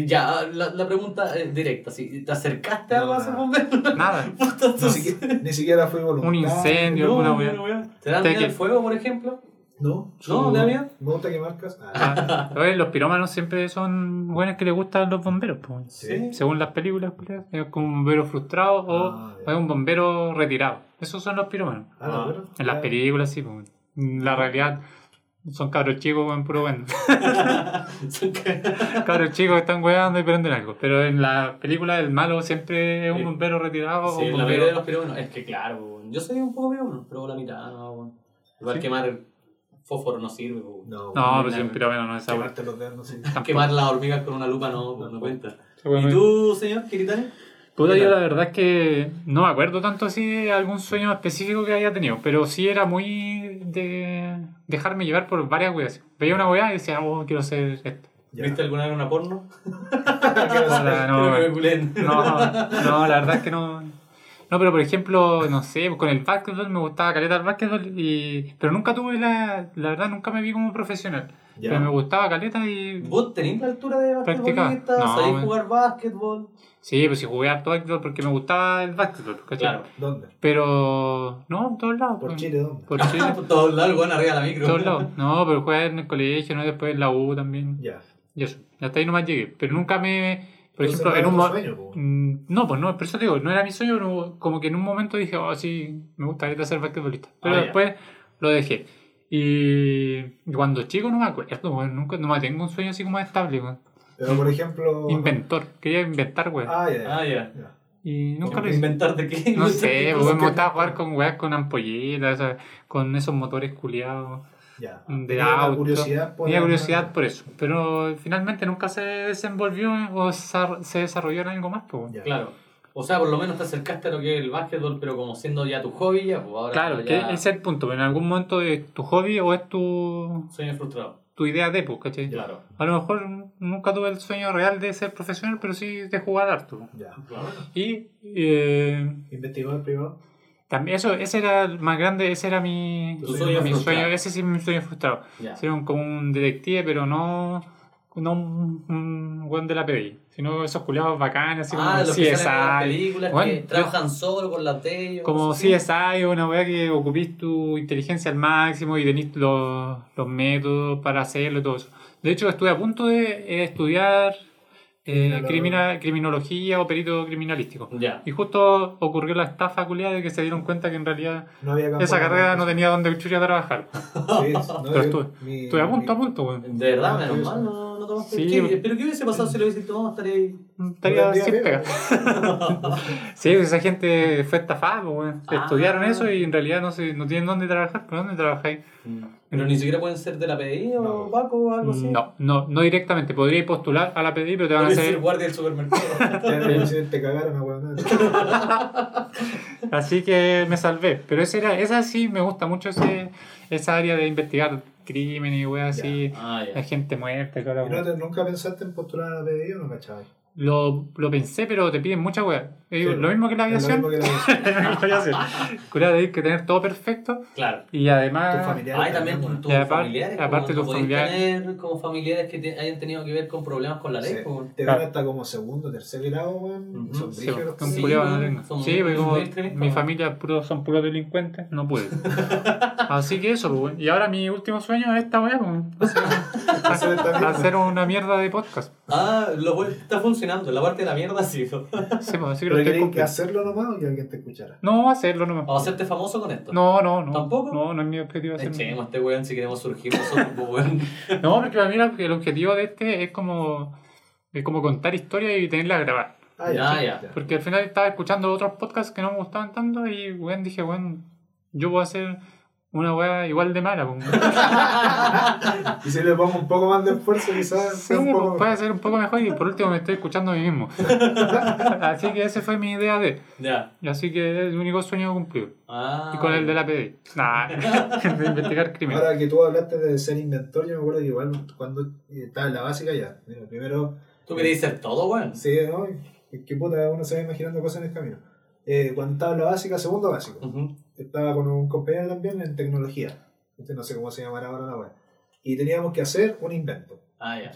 Ya, la, la pregunta es directa, si ¿te acercaste a No, algo a ser nada. bombero? Nada. Puta, Ni siquiera, ni siquiera fui voluntario. Un incendio, No, alguna no, wea. no, ¿Te dan Te miedo que- el fuego, por ejemplo? No. ¿No? ¿Te da miedo? Me gusta quemar casas. Ah, Ah, oye, los pirómanos siempre son buenos que les gustan los bomberos. pues. Sí. Según las películas, pues, es como un bombero frustrado o Ah, es un bombero retirado. Esos son los pirómanos. ah, no, En las películas, sí. pues. La realidad son cabros chicos en puro bueno. Son cabros chicos que están weando y prenden algo. Pero en la película el malo siempre es un bombero retirado o Sí, un la mayoría de los pirómanos. Es que claro, weón. yo soy un poco pirómano, pero la mitad no, weón. Igual Sí. quemar fósforo no sirve, weón. No, No, pues si un pirómano no es esa wea. Quemarte los dedos, no sé. Tampoco. Quemar las hormigas con una lupa no, no cuenta. ¿Y tú, señor Kiritani? Puta, ¿Qué yo la verdad es que no me acuerdo tanto así de algún sueño específico que haya tenido, pero sí era muy de dejarme llevar por varias weas. Veía una wea y decía, oh, quiero ser esto. Ya. ¿Viste alguna vez una porno? No, no, la verdad es que no. No, pero por ejemplo, no sé, con el básquetbol me gustaba caleta el básquetbol, y, pero nunca tuve la, la verdad, nunca me vi como profesional. Ya. Pero me gustaba caleta y... ¿Vos tenés la altura de basquetbolista? No, ¿Sabés weón. jugar básquetbol? Sí, pues si jugué harto básquetbol porque me gustaba el básquetbol, ¿cachai? Claro. ¿Dónde? Pero, no, en todos lados. Por pues. Chile, ¿dónde? Por Chile. Por todos lados, bueno, arriba de la En micro. todos lados. No, pero jugué en el colegio, ¿no? Después en la U también. Ya. Y eso. Hasta ahí nomás llegué. Pero nunca me. Por Entonces, ejemplo, no en un tu mo- sueño, po. Mm, No, pues no, por eso te digo, no era mi sueño, pero como que en un momento dije, oh, sí, me gustaría ser basquetbolista. Pero Ah, ya. después lo dejé. Y cuando chico no me acuerdo, weón, nunca, no me tengo un sueño así como estable, weón. Pero por ejemplo. Inventor, quería inventar, weón. Ah, ya. ya. Ah, ya. Ya. Y nunca lo hice. ¿Inventar de qué? No ¿Inventar sé, cosa? me gustaba jugar con weas con ampolletas, con esos motores culiados. Ya. de Tenía la auto. curiosidad por Tenía el- curiosidad por eso, pero finalmente nunca se desenvolvió o se desarrolló en algo más. Pues. Ya. Claro. O sea, por lo menos te acercaste a lo que es el básquetbol, pero como siendo ya tu hobby, ya, pues ahora Claro, ya que ese es el punto, pero en algún momento es tu hobby o es tu, sueño frustrado. tu idea de, pues, ¿cachai? Claro. A lo mejor nunca tuve el sueño real de ser profesional, pero sí de jugar harto. Ya. Claro. Y eh, Investigador privado. También eso, ese era el más grande, ese era mi, sueño mi frustrado. sueño, ese sí es mi sueño frustrado. Ser un, como un detective, pero no, no un, un buen de la PDI, sino esos culiados bacanes, así ah, como los que salen en las CSI. películas Bueno, que yo- trabajan solo con de ellos. Como sí. CSI o una weá que ocupís tu inteligencia al máximo y tenés los, los métodos para hacerlo y todo eso. De hecho, estuve a punto de eh, estudiar eh, crimina- criminología o perito criminalístico. Ya. Y justo ocurrió la estafa culiada de que se dieron cuenta que en realidad No había campo esa carrera no tenía donde chucha trabajar. Sí, no, Pero yo- estuve, mi- estuve a punto, a punto. De verdad, menos mal, no, no tomaste. Sí, ¿Qué? ¿Pero qué hubiese pasado si lo hubiese tomado? Estaría ahí. Estaría sin pega. Sí, pues esa gente fue estafada, pues. Ah. Estudiaron eso y en realidad no, se, no tienen dónde trabajar. ¿Pero dónde trabajáis? Pero ni siquiera pueden ser de la PDI o No. Paco o algo así. No, no, no directamente. Podríais postular a la PDI, pero te van a hacer. guardia del supermercado. El te cagaron a. Así que me salvé. Pero ese era, esa sí me gusta mucho ese, esa área de investigar crímenes y weas así. ah. Hay gente muerta y toda la ¿Y no wea. te- ¿Nunca pensaste en postular a la PDI o no cachabas? Lo, lo pensé, pero te piden mucha wea. Sí, lo mismo que la Es lo aviación. mismo que la aviación. Aviación. Hay que tener todo perfecto. Claro. Y además. Tu familiar. Ay, también tus familiares. aparte tus familiares. tener como familiares que te- hayan tenido que ver con problemas con la ley. Sí. pues. Te Claro. ven hasta como segundo, tercer grado, weón. Son Sí, culiao no son Sí, porque como mi familia puro, son puros delincuentes, no pude. Así que eso, pues, weón. Y ahora mi último sueño es esta weá, pues, Hacer hacer una mierda de podcast. Ah, lo está funcionando. La parte de la mierda sí. Sí, pues, así que ¿Pero lo estoy querías que cumpliendo. hacerlo nomás o que alguien te escuchara? No, hacerlo nomás. A hacerte famoso con esto. No, no, no. ¿Tampoco? No, no es mi objetivo hacerlo. Echemos a este weón si queremos surgir nosotros, pues, weón. No, porque para mí la- el objetivo de este es como, es como contar historias y tenerla grabada. Ah, Ya, ya. Porque al final estaba escuchando otros podcasts que no me gustaban tanto y weón, dije, weón, yo puedo hacer una weá igual de mala. pues. Y si le pongo un poco más de esfuerzo, quizás. Sí, un poco puede ser un poco mejor y por último me estoy escuchando a mí mismo. así que esa fue mi idea de. Ya. y Así que es el único sueño cumplido. Ah. Y con el de la PDI. Nah, de investigar crímenes. Ahora que tú hablaste de ser inventor, yo me acuerdo que igual cuando estaba en la básica ya. mira, Primero, Tú querías ser todo, weón. sí, ¿no? Es que puta, uno se va imaginando cosas en el camino. Eh, cuando estaba en la básica, segundo básico, Ujú. Estaba con un compañero también en tecnología. Este no sé cómo se llamará ahora la web. Y teníamos que hacer un invento. Ah, ya.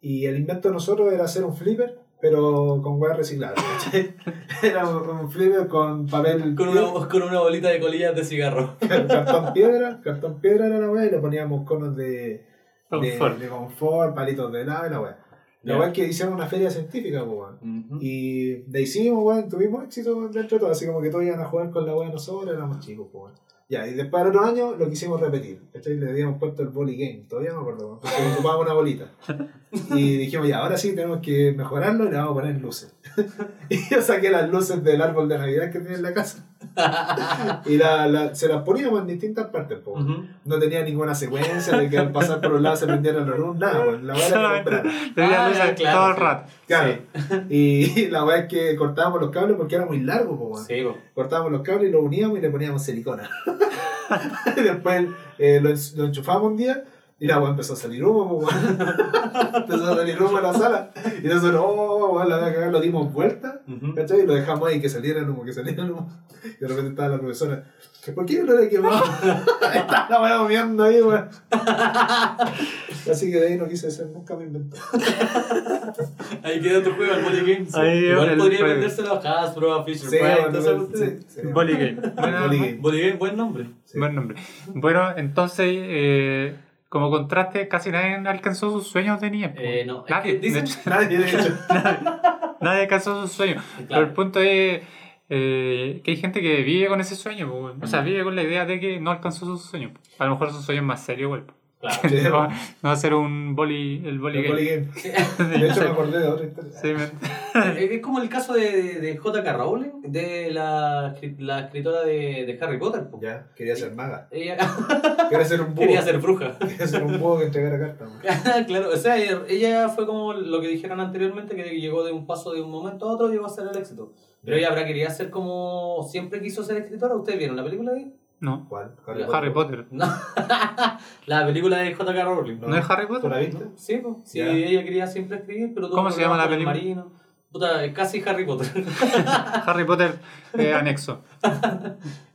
Y el invento de nosotros era hacer un flipper, pero con weas recicladas. ¿cachai? Era un, flipper con papel. Con una, con una bolita de colillas de cigarro. cartón piedra, cartón piedra era la wea y le poníamos conos de, de, Confort. de confort, palitos de helado y la wea. La es que hicieron una feria científica, weón. Y de hicimos, weón, tuvimos éxito dentro de todo, así como que todos iban a jugar con la weá nosotros, éramos chicos, weón. Ya, y después al otro año lo quisimos repetir. ¿cachai? Le habíamos puesto el volley game, todavía me acuerdo, porque ocupábamos una bolita. Y dijimos, ya, ahora sí tenemos que mejorarlo y le vamos a poner luces. y yo saqué las luces del árbol de Navidad que tenía en la casa. y la, la- se las poníamos en distintas partes, pues. weón. Ujú. No tenía ninguna secuencia de que al pasar por un lado se prendieran los luz, nada. La weá era comprara. tenía Ah, luces claro, todo el sí. rato. Claro. Y la weá es que cortábamos los cables porque era muy largo, po, weón. Sí, po. Cortábamos los cables y los uníamos y le poníamos silicona. y después eh, lo, lo enchufamos un día y la weá empezó a salir humo, po, empezó a salir humo en la sala. Y nosotros, oh, weón, la cagar, lo dimos vuelta. Ujú. ¿Cachai? Y lo dejamos ahí que saliera el humo, que saliera el humo. Y de repente estaba la profesora. ¿Por qué no le quemado? Estaba la weá moviendo ahí, weón. Así que de ahí no quise ser nunca me inventó. Ahí queda tu juego, el Volley Game. sí. Ahí Igual el podría vendérselo a Hasbro, a Fisher Sí, Price, bueno, todas esas cuestiones. sí, sí. Volley game. Buena- Volley game. Game, buen nombre. Sí. Buen nombre. Bueno, entonces, eh, como contraste, casi nadie alcanzó sus sueños de niño. Eh, no, es nadie, que dicen- de hecho, Nadie, de hecho. nadie alcanzó sus sueños. Pero Claro. el punto es eh, que hay gente que vive con ese sueño, pues, o sea, vive con la idea de que no alcanzó sus sueños. A lo mejor sus sueños más serios, güey. Claro. Sí. no, va- no ser un boli, el boli El game. Game. De hecho, me acordé de otra historia. Sí, me- Es es como el caso de, de, J.K. Rowling, de la, la escritora de, de Harry Potter. po. Ya, quería ser maga. Ella Quería ser un búho. quería ser bruja. Quería ser un búho que entregara cartas. claro, o sea, ella, ella fue como lo que dijeron anteriormente, que llegó de un paso de un momento a otro y llegó a ser el éxito. Pero ella habrá quería ser como siempre quiso ser escritora. ¿Ustedes vieron la película de ahí? No, ¿Cuál? Harry Potter. No. la película de J.K. Rowling. ¿No es Harry ¿Tú Potter? la viste? Sí, pues. Sí, ella quería siempre escribir, pero tuvo ¿Cómo se llama la el película? Marino. Puta, es casi Harry Potter. Harry Potter eh, anexo.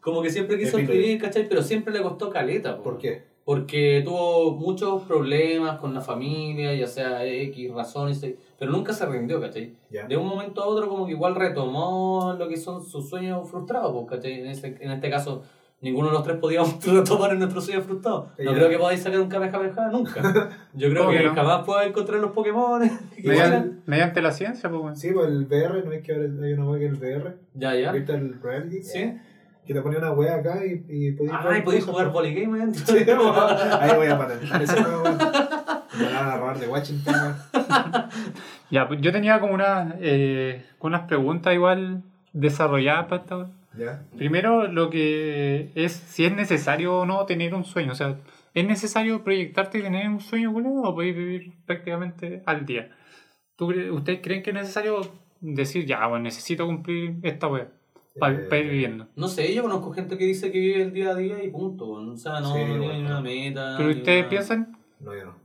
como que siempre quiso escribir, ¿cachai? Pero siempre le costó caleta. po. ¿Por qué? Porque tuvo muchos problemas con la familia, ya sea X razones, pero nunca se rindió, ¿cachai? De un momento a otro como que igual retomó lo que son sus sueños frustrados, pues, ¿cachai? En, ese- en este caso, ninguno de los tres podíamos retomar en nuestros sueños frustrados. No creo que podáis sacar un Kamehameha nunca. Yo creo ¿Cómo que no? jamás pueda encontrar los Pokémon. Mediante, mediante la ciencia, pues. Sí, pues el VR, ¿no es que ahora hay una que es el VR? Ya, ya. ¿Viste el reality? Sí. Que te ponía una wea acá y, y podías ver podéis cosas, jugar pues. volley game adentro. Sí, ahí voy a patentar ese juego, weón. Me van a robar de Washington. Ya, pues yo tenía como una, eh, unas preguntas igual desarrolladas para esta. Ya. Primero, lo que es si es necesario o no tener un sueño. O sea, ¿es necesario proyectarte y tener un sueño, boludo, o podéis vivir prácticamente al día? ¿Tú, cre- ¿Ustedes creen que es necesario decir, ya, bueno, necesito cumplir esta wea para Eh, ir viviendo? No sé, yo conozco gente que dice que vive el día a día y punto. O sea, no, Sí, no tiene bueno. ni una meta. ¿Pero ustedes una- piensan? No, yo no.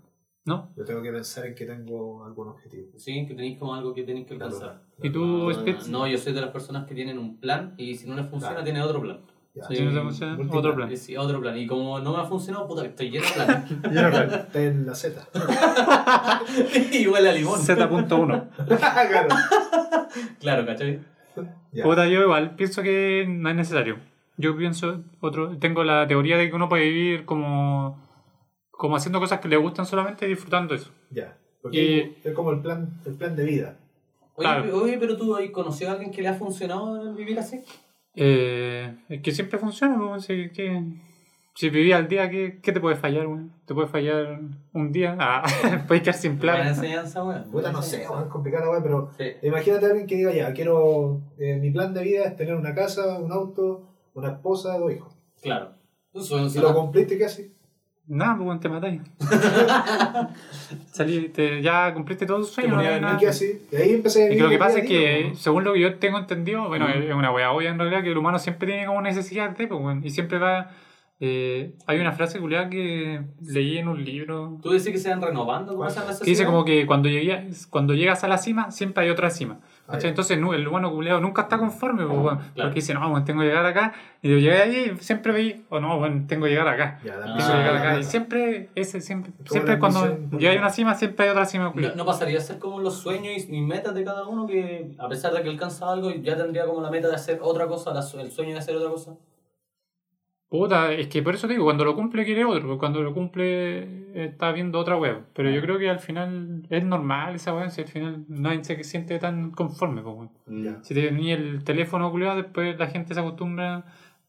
¿No? Yo tengo que pensar en que tengo algún objetivo. Sí, que tenéis como algo que tenéis que alcanzar. ¿Y tú, No, Spitz? no, yo soy de las personas que tienen un plan y si no les funciona, Claro. tienen otro plan. Ya. Sí. Si no te funciona, otro plan. Eh, Sí, otro plan. Y como no me ha funcionado, puta, estoy lleno de planes. Está en la Z. huele a limón. Z.1. claro. Claro, ¿cachai? Puta, yo igual pienso que no es necesario. Yo pienso, otro, tengo la teoría de que uno puede vivir como, como haciendo cosas que le gustan solamente y disfrutando eso. Ya. Porque Y- es como el plan, el plan de vida. Oye, Claro. oye, pero tú has conocido a alguien que le ha funcionado vivir así. Eh, es que siempre funciona, pues, si, que, si viví al día, ¿qué, qué te puede fallar, güey? ¿Te puede fallar un día? Ah, puedes quedar sin Buena plan. enseñanza, weón. Puta, Buena no sé, weón, es complicado, weón, pero Sí. imagínate a alguien que diga, ya, quiero, eh, mi plan de vida es tener una casa, un auto, una esposa, dos hijos. Claro. Eso, Si lo cumpliste, ¿qué haces? Nada, pues, te matáis. Salí, te- ya cumpliste todo tu sueño. Te no nada. ¿Y qué haces? Y ahí empecé a Y que lo que pasa es que, weón. según lo que yo tengo entendido, bueno, Mm. es una wea obvia en realidad, que el humano siempre tiene como necesidad de, pues, weón, y siempre va... eh, hay una frase culiada que leí en un libro Tú decís que se van renovando esas necesidades. que dice como que cuando, llegué- cuando llegas a la cima, siempre hay otra cima. ya. Entonces el humano culeado nunca está conforme, pues, weón. Claro. porque dice, no, weón, tengo que llegar acá, y yo llegué allí y siempre veí, o no, bueno, tengo que llegar acá. Ya, Ah, que llegar acá. Y siempre, ese, siempre, siempre cuando ya hay una cima, siempre hay otra cima ¿No, no pasaría a ser como los sueños y, metas de cada uno que a pesar de que alcanza algo ya tendría como la meta de hacer otra cosa, la el sueño de hacer otra cosa? Puta, es que por eso te digo, cuando lo cumple quiere otro, porque cuando lo cumple eh, está viendo otra web. Pero yo creo que al final es normal esa web, si al final nadie se siente tan conforme, pues, weón. Ya. Si te ni el teléfono culiado, después la gente se acostumbra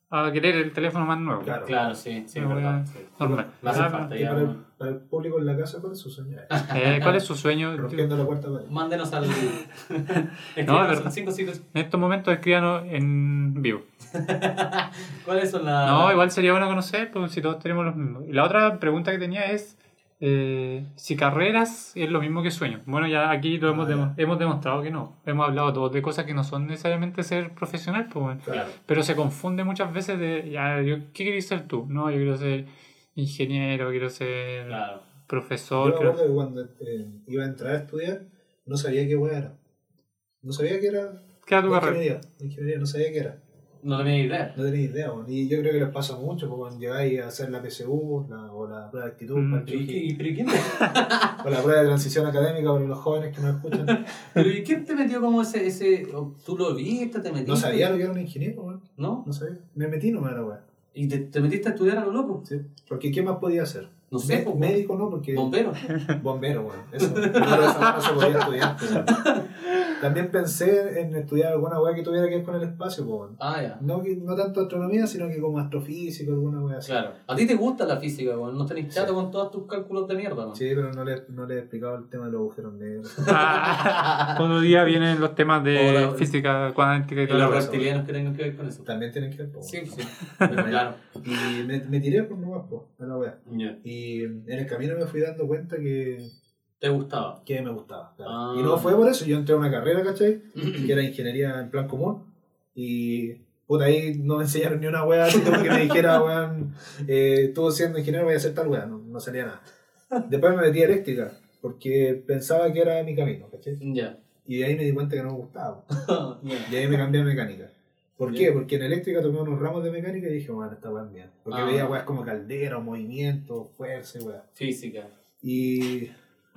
a querer el teléfono más nuevo. Claro. Claro, sí, verdad. Normal. Me hace Ah, falta ya. para el, para el público en la casa, ¿cuál es su sueño? eh, ¿Cuál es su sueño? Rompiendo la pared. Mándenos al. No, es verdad. cinco sitios. En estos momentos escríbanos en vivo. ¿Cuáles son las.? No, igual sería bueno conocer, pues si todos tenemos los mismos. Y la otra pregunta que tenía es eh, si carreras es lo mismo que sueños. Bueno, ya aquí lo hemos, Ah, hemos demostrado que no. Hemos hablado todos de cosas que no son necesariamente ser profesional, pues bueno. Claro. Pero se confunde muchas veces de, ya, yo, ¿qué querés ser tú? No, yo quiero ser ingeniero, quiero ser Claro. Yo profesor. me quiero- acuerdo que cuando eh, iba a entrar a estudiar, no sabía qué era. No sabía qué era. ¿Qué era tu carrera? ingeniería. La ingeniería, no sabía qué era. No tenía idea. No tenía idea, weón. Y yo creo que les pasa mucho porque cuando llegáis a hacer la PSU la, o la prueba de actitud Mm. para el ¿Pero y, y- pero y quién te, o la prueba de transición académica para los jóvenes que nos escuchan. pero ¿y quién te metió como ese, ese. ¿Tú lo viste? ¿Te metiste? No sabía lo que era un ingeniero, weón. ¿No? No sabía. Me metí nomás a la weá. ¿Y te, te metiste a estudiar a lo loco? Sí. Porque ¿qué más podía hacer? No sé, pues, médico no, porque. Bombero. Bombero, weón. Eso. No se podía estudiar. weón. También pensé en estudiar alguna weá que tuviera que ver con el espacio, pues, weón. Ah, ya. No, que- no tanto astronomía, sino que como astrofísico, alguna weá así. Claro. ¿A ti te gusta la física, weón? No tenés chato con todos tus cálculos de mierda, ¿no? Sí, pero no le, no le he explicado el tema de los agujeros negros. Otro día vienen los temas de física cuántica y todo los reptilianos que tengan que ver con eso. También tienen que ver, po, Sí, weón. sí. Pero claro. Y me, me tiré por nomás, po, a la weá. Ya. Y en el camino me fui dando cuenta que, ¿Te gustaba? que me gustaba. claro. Ah. Y no fue por eso, yo entré a una carrera, ¿cachai? que era ingeniería en plan común. Y puta, ahí no me enseñaron ni una weá así como que me dijera, weón, eh, tú siendo ingeniero voy a hacer tal weá, no, no salía nada. Después me metí a eléctrica, porque pensaba que era mi camino, ¿cachai? Ya. Y de ahí me di cuenta que no me gustaba. Ya. Y ahí me cambié a mecánica. ¿Por qué? Porque en eléctrica tomé unos ramos de mecánica y dije, bueno, esta weá es mía. Porque Ah. veía weas como caldera, movimiento, fuerza y weá. Física. Y,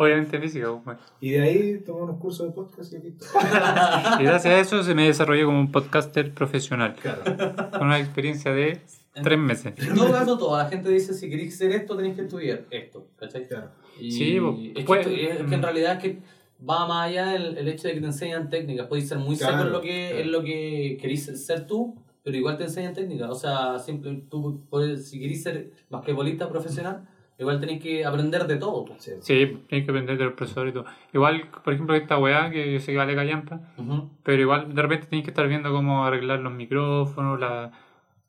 Obviamente física, pues, y de ahí tomé unos cursos de podcast y aquí. Y gracias a eso se me desarrolló como un podcaster profesional, Claro. con una experiencia de tres meses. En todo caso, toda la gente dice: si queréis ser esto, tenéis que estudiar esto. ¿Cachai? claro. Y Sí, es, que pues, esto- es que en mm. realidad es que va más allá el, el hecho de que te enseñan técnicas. Podéis ser muy seco Claro, en lo que, claro. en lo que queréis ser tú, pero igual te enseñan técnicas. O sea, simple, tú puedes- si queréis ser basquetbolista profesional, igual tenéis que aprender de todo. po. Sí. Tienes que aprender del profesor y todo. Igual, por ejemplo, esta weá, que yo sé que vale callampa, pero igual de repente tienes que estar viendo cómo arreglar los micrófonos, la...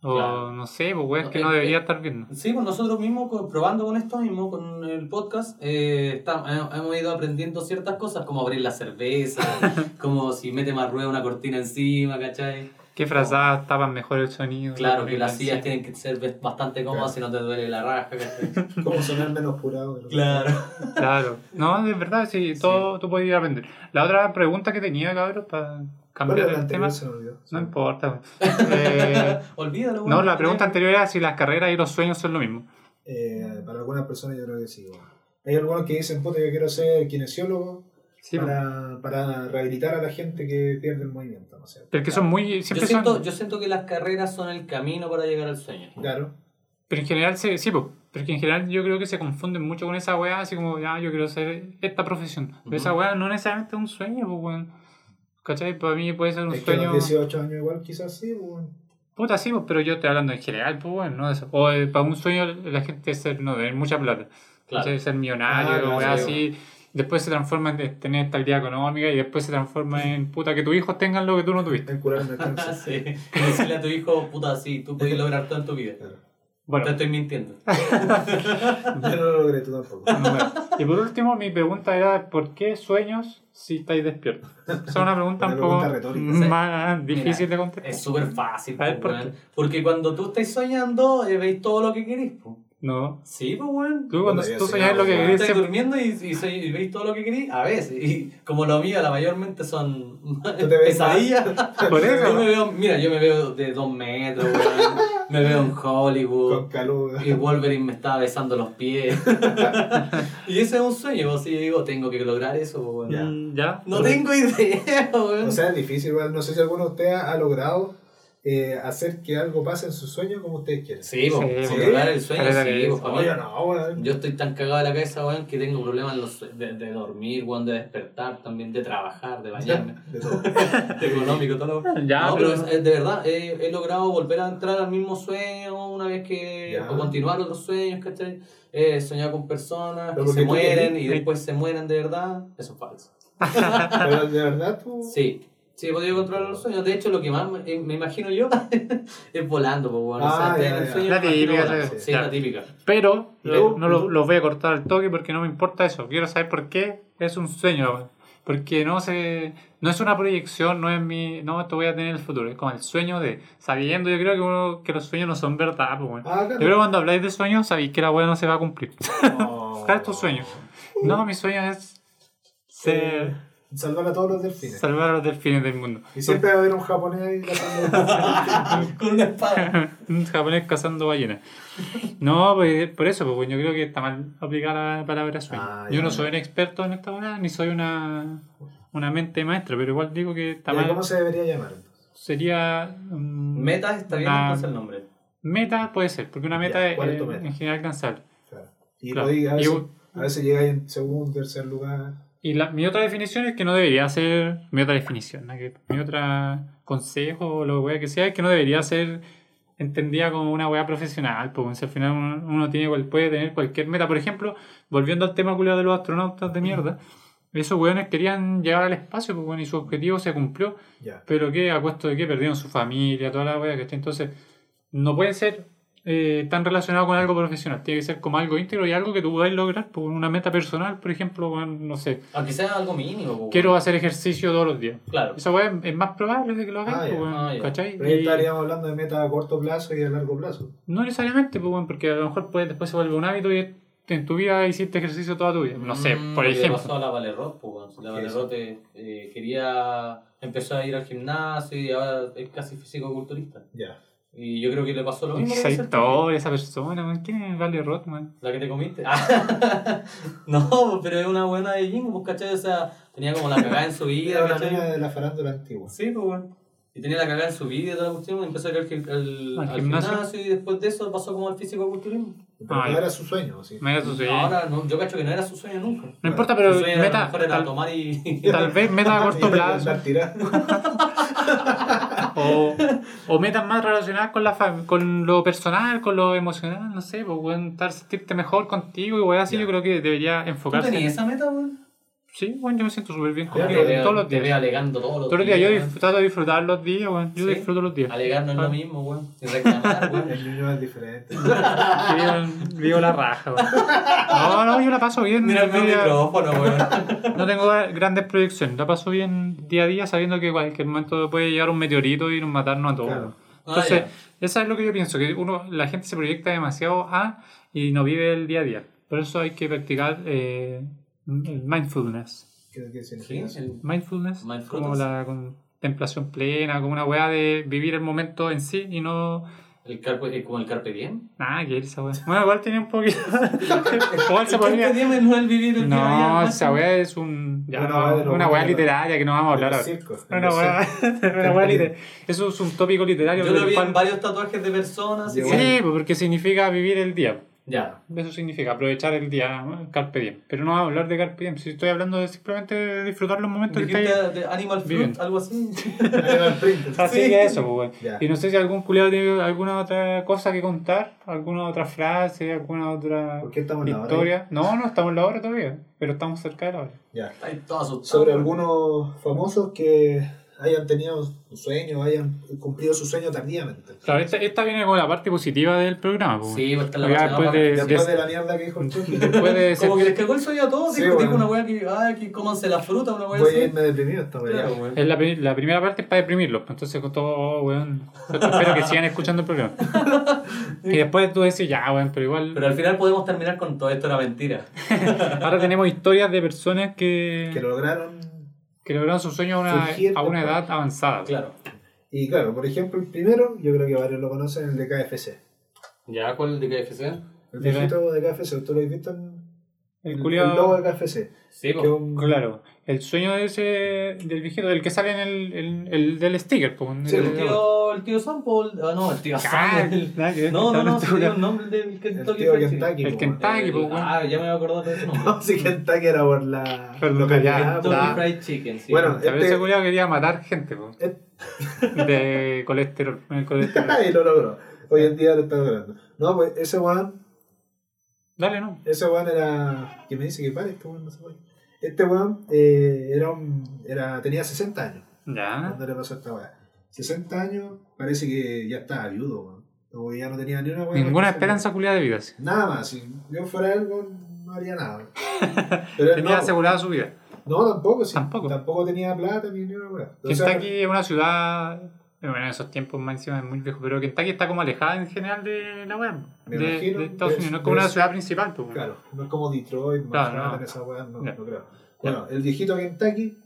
O Claro. no sé, pues weas que Eh, no eh, debería estar viendo. Sí, pues nosotros mismos, probando con esto mismo, con el podcast, eh, está- he- hemos ido aprendiendo ciertas cosas, como abrir la cerveza, como si mete más rueda una cortina encima, ¿cachai? ¿Qué frazadas tapan mejor el sonido? Claro, que las sillas tienen que ser bastante cómodas si no te duele la raja. Como sonar menos curado. Claro. Claro. No, de verdad, sí, todo tú puedes ir a aprender. La otra pregunta que tenía, cabrón, para ¿Cuál cambiar el tema, Se me olvidó. no importa. Eh, Olvídalo. no, la pregunta anterior era si las carreras y los sueños son lo mismo. Eh, para algunas personas yo creo que sí. bueno. Hay algunos que dicen, puta, yo quiero ser kinesiólogo Sí, pues. para, para rehabilitar a la gente que pierde el movimiento. No sé. Pero que son muy. Yo Siempre siento, son. yo siento que las carreras son el camino para llegar al sueño. Claro. Pero en general, se, sí, pues. Pero que en general yo creo que se confunden mucho con esa weá, así como, ya, yo quiero hacer esta profesión. Pero Ujú. esa weá no necesariamente es un sueño, pues, weón. ¿Cachai? Para mí puede ser un Es que a sueño. los 18 años igual quizás sí. bueno. Puta, sí, pues, pero yo estoy hablando en general, pues, bueno, no. O eh, para un sueño la gente es ser, no, tener mucha plata. Claro. Ser millonario, Ah, claro, weá sí, así. Después se transforma en tener estabilidad económica y después se transforma en puta que tus hijos tengan lo que tú no tuviste. En curarme el cáncer. sí. Decirle a tu hijo, puta, sí, tú puedes lograr todo en tu vida. Claro. Bueno, Te estoy mintiendo. Yo no lo logré, tú tampoco. bueno. y por último, mi pregunta era: ¿por qué sueños si estáis despiertos? Esa es una pregunta Una un poco pregunta más difícil de contestar. Es súper fácil, ver, po, ¿por porque cuando tú estás soñando, eh, veis todo lo que querés. po. No. Sí, pues, weón. Tú cuando tú soñás lo que querés Estás durmiendo y, y, soy- y veis todo lo que queréis a veces. Y como lo mío, la mayormente son ¿Tú te ves pesadillas. Por eso, Yo me veo, mira, yo me veo de dos metros, weón. Me veo en Hollywood. Con caluga. Y Wolverine me estaba besando los pies. y ese es un sueño, si yo digo, tengo que lograr eso, pues, weón. Ya. ¿Ya? No tengo idea, weón. O sea, es difícil, igual. No sé si alguno de ustedes ha logrado eh, hacer que algo pase en su sueño como ustedes quieren. sí, pues, Sí, por lograr el sueño, sí, que pues, no. Yo estoy tan cagado de la cabeza, weón, que tengo problemas en los de, de dormir, weón, de despertar, también de trabajar, de bañarme, De todo. de económico, todo lo Ya, No, pero pero- es- de verdad, he, he logrado volver a entrar al mismo sueño una vez que. Ya. o continuar otros sueños, ¿cachai? He soñado con personas Pero que se mueren y después se mueren de verdad. Eso es falso. Pero de verdad tú. Sí, sí, he podido controlar los sueños. De hecho, lo que más me, eh, me imagino yo es volando, pues, bueno. o sea, Ah, ya, el ya. sueño. La típica, sí, la típica. Pero no ¿Y lo, los voy a cortar al toque porque no me importa eso. Quiero saber por qué es un sueño. Porque no se, no es una proyección, no es mi. No, esto voy a tener en el futuro. Es como el sueño de. Sabiendo, yo creo que, uno, que los sueños no son verdad. Pues, weón. Ah, Yo claro. creo que cuando habláis de sueños, sabéis que la weá no se va a cumplir. No. ¿Cuál es tu sueño? No, mi sueño es ser, Salvar a todos los delfines. salvar a los delfines del mundo. Y siempre va a haber un japonés Con una espada. Un japonés cazando ballenas. No, pues, por eso, pues, yo creo que está mal aplicada la palabra sueño. Ah, yo no soy un experto en esta hora, ni soy una, una mente maestra, pero igual digo que está mal. ¿Cómo se debería llamar? Sería. mm, Meta está bien una- entonces el nombre. Meta puede ser, porque una meta Ya, es, en general alcanzable. Claro. Y Claro. a, Y veces, un- a veces llegáis en segundo, tercer lugar. Y la, mi otra definición es que no debería ser. Mi otra definición, ¿no? que mi otra consejo o lo que sea es que no debería ser entendida como una wea profesional. Porque si al final uno, uno tiene, puede tener cualquier meta. Por ejemplo, volviendo al tema culiao de los astronautas de mierda, esos weones querían llegar al espacio pues, bueno, y su objetivo se cumplió. Pero que a costo de que perdieron su familia, toda la wea, que Entonces, no puede ser eh, tan relacionado con algo profesional. Tiene que ser como algo íntegro y algo que tú podáis lograr por una meta personal, por ejemplo, bueno, no sé. Aunque sea algo mínimo, pues, Quiero hacer ejercicio todos los días. Claro. Esa weá es más probable de que lo hagáis, Ah, pues, Ah. ¿cachai? Pero ahí estaríamos hablando de meta a corto plazo y a largo plazo. no necesariamente, pues, weón, porque a lo mejor puede- después se vuelve un hábito y en tu vida hiciste ejercicio toda tu vida. No sé, Mm, por ejemplo. pasó a la Valerrot, pues, la ¿Qué es Valerrot eh, quería empezó a ir al gimnasio y ahora es casi físico-culturista. Ya. Y yo creo que le pasó lo mismo. Sergio. historia, esa persona, weón. ¿Quién es Vale Roth, man? La que te comiste. Ah, no, pero es una buena de Jingo, pues, ¿cachai? O sea, tenía como la cagada en su vida, Era una de la farándula antigua. Sí, pues, bueno. Y tenía la cagada en su vida y toda la cuestión, y empezó a ir al, al- Al gimnasio. gimnasio. y después de eso pasó como al físico-culturismo. Pero Ah, no ya. era su sueño, ¿sí? Me da su sueño. Ahora, no, yo cacho que no era su sueño nunca. No importa, pero su sueño era, a lo meta. mejor era Tal, tomar y... tal vez meta a corto plazo. O, o metas más relacionadas con la con lo personal, con lo emocional, no sé, pues weón, estar sentirte mejor contigo y weón, así yo creo que debería ¿Tú enfocarse. tenías esa meta, weón? Sí, bueno, yo me siento súper bien conmigo Te veo, todos los te días. veo alegando todos los Todos los días, yo weón. disfruto trato de disfrutar los días, weón. Yo ¿Sí? disfruto los días. Alegar no es Ah. lo mismo, weón. Reclamar, weón. El niño es diferente. Vivo, vivo la raja, weón. No, no, yo la paso bien. Mira el micrófono, weón. no tengo grandes proyecciones, la paso bien día a día sabiendo que en cualquier momento puede llegar un meteorito y nos matarnos a todos. Claro. Ah, Entonces, ya. eso es lo que yo pienso, que uno, la gente se proyecta demasiado a y no vive el día a día. Por eso hay que practicar eh, el mindfulness. ¿Qué, qué Sí, significa eso? el- Mindfulness, Mindfulness. como la contemplación plena, como una weá de vivir el momento en sí y no el carpe, eh, como el carpe diem. nada que esa weá. Bueno, igual tenía un poquito. igual se El carpe diem es no el vivir el. No, esa weá es un. ya, Una no, una weá literaria que no vamos a hablar ahora. Una weá, una weá literaria. Eso es un tópico literario. Yo lo vi cual- en varios tatuajes de personas. Sí, pues porque significa vivir el día. Ya. Eso significa aprovechar el día, carpe diem. Pero no vamos a hablar de carpe diem. Si estoy hablando de simplemente de disfrutar los momentos que estáis. de Animal Fruit, viviendo. algo así. Animal Print. Así Sí. que eso, pues. Y no sé si algún culiado tiene alguna otra cosa que contar, alguna otra frase, alguna otra ¿Por qué estamos en la hora? historia. No, no estamos en la hora todavía, pero estamos cerca de la hora. Ya. Sobre algunos famosos que hayan tenido su sueño, hayan cumplido su sueño tardíamente. Claro, esta, esta viene con la parte positiva del programa. Sí, la parte después de, Después de- de la mierda que dijo el Chucky, después de ser- Como que les cagó el sueño a todos Sí, y dijo bueno. una weá que, ay, que cómanse la fruta, una weá voy a irme deprimido esta weá. Claro, es la primera parte es para deprimirlos. pues, Entonces, con todo, oh, weón. Espero que sigan escuchando el programa. Y después tú decís, ya, weón, pero igual. Pero al final podemos terminar con todo esto era mentira. Ahora tenemos historias de personas que, Que lograron. Que lograron sus sueños a una, a una edad avanzada. Claro. Y claro, por ejemplo, el primero, yo creo que varios lo conocen, el de KFC. ¿Ya? ¿Cuál de KFC? El De viejito de KFC, ¿tú lo has visto en El, el, el logo de KFC? Sí, pues. un- Claro, el sueño de ese, del viejito, del que sale en el, el, el del sticker. pues, Sí, el- El tío, el tío Sam, po, el- ah, no, el tío Sam. el- nada que ver, No, no, no, se dio el nombre del Kentucky tío Fried Chicken. Kentucky. El Kentucky, El- pues. Ah, ya me voy a acordar de ese nombre. No, si Kentucky era por la Por localidad. Kentucky. Fried Chicken, sí. Bueno, Este- ese culiao quería matar gente, pues, de colesterol. el colesterol. y lo logró. Hoy en día lo está logrando. No, pues ese weón, Dale, no. ese weón era. que me dice que pare, este weón no se puede. Este weón eh, era un. Era, tenía 60 años Ya. cuando le pasó esta weá. 60 años, parece que ya estaba viudo, weón. O ya no tenía ni una weá. Ninguna esperanza culiada de vida. sí. Nada más, si yo fuera él, no haría nada. Pero Tenía no, asegurada su vida. no, tampoco, sí. Tampoco. Tampoco tenía plata ni una weá. Kentucky es una ciudad. Bueno, en esos tiempos más encima es muy viejo, pero Kentucky está como alejada en general de la web. Me De, imagino, de Estados Unidos. No es como una ciudad principal, pues. Claro, no es como Detroit, Claro, Manhattan, no. esa weá, no, no creo. Bueno, el viejito Kentucky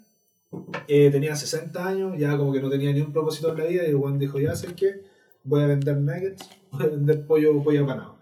eh, tenía 60 años, ya como que no tenía ni un propósito en la vida, y el weón dijo, ya sé qué, voy a vender nuggets, voy a vender pollo, pollo apanado.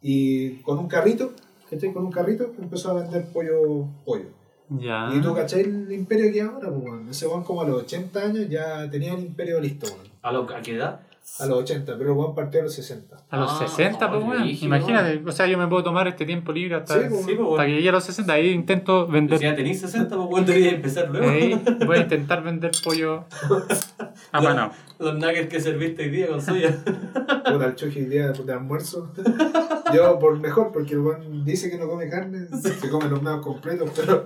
Y con un carrito, ¿cachai? Con un carrito empezó a vender pollo, pollo. Ya. Y tú, ¿cachai? El imperio que hay ahora, pues, weón. Ese weón como a los 80 años ya tenía el imperio listo, weón. ¿A, lo, ¿A qué edad? A los 80, pero weón partió a los 60. A los Ah, 60, pues. Imagínate, o sea, yo me puedo tomar este tiempo libre hasta, Sí, pues. Sí, pues, hasta bueno. que llegue a los 60. Ahí intento Si vender. ya tenéis 60, pues bueno, debería empezar luego. Ahí voy a intentar vender pollo a mano. Los nuggets que serviste hoy día con soya. Puta, el Chucky el día de almuerzo. Yo, por mejor, porque el weón dice que no come carne, se come los nuggets completos, pero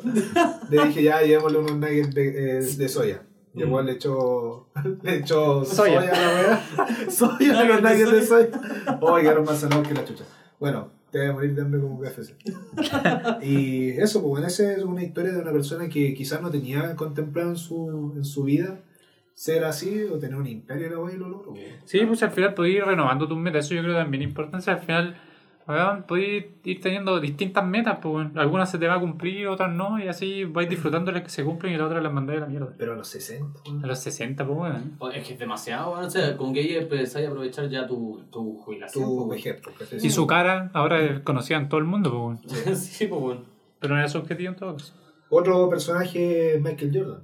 le dije ya, llevémosle unos nuggets de, eh, de soya. Y el weón le echó, le echó soya, Soya. a la weá. Soya a los Nuggets de soya. Oh, quedaron más salados que la chucha. Bueno, te voy a morir de hambre como KFC. Y eso, pues bueno, esa es una historia de una persona que quizás no tenía contemplado en su, en su vida ser así o tener un imperio la weá y lo logró. pues. Sí, pues al final podés ir renovando tus metas. Eso yo creo también es importante. Al final, weón, podés ir teniendo distintas metas. Pues, weón. algunas se te va a cumplir, otras no. Y así vais disfrutando las que se cumplen y las otras las mandáis a la mierda. Pero a los 60. weón. A los 60, pues, weón. Oh, Es que es demasiado, bueno, o sea, con que ahí empezáis a aprovechar ya tu, tu jubilación. Tu pues, vejez, porque Y su cara ahora es conocida en todo el mundo, pues, weón. bueno. sí, pues bueno. Pero no era su objetivo en todo caso. Otro personaje es Michael Jordan.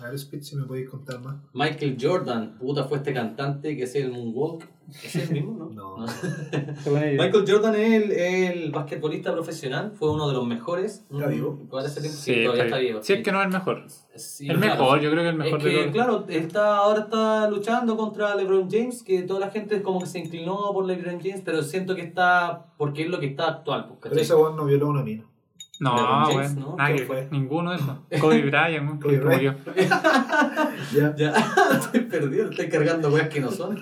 A ver, Speed, si me podéis contar más. Michael Jordan, puta, fue este cantante que hacía el moonwalk. ¿Es el mismo, no? No. Michael Jordan es el, el basquetbolista profesional, fue uno de los mejores. ¿Está Mm, vivo? para ese tiempo, Sí, sí, todavía está vivo. Si es sí. que no es el mejor. Sí, el claro. mejor, yo creo que el mejor es de que, todos. claro, está, ahora está luchando contra LeBron James, que toda la gente como que se inclinó por LeBron James, pero siento que está, porque es lo que está actual. pues, Pero ¿cachai? ese weón no violó a una mina. No, weón. ¿no? Nada ¿Quién que- fue? Ninguno de esos. Kobe Bryant, Kobe. Ya. Ya, estoy perdido, estoy cargando weas que no son.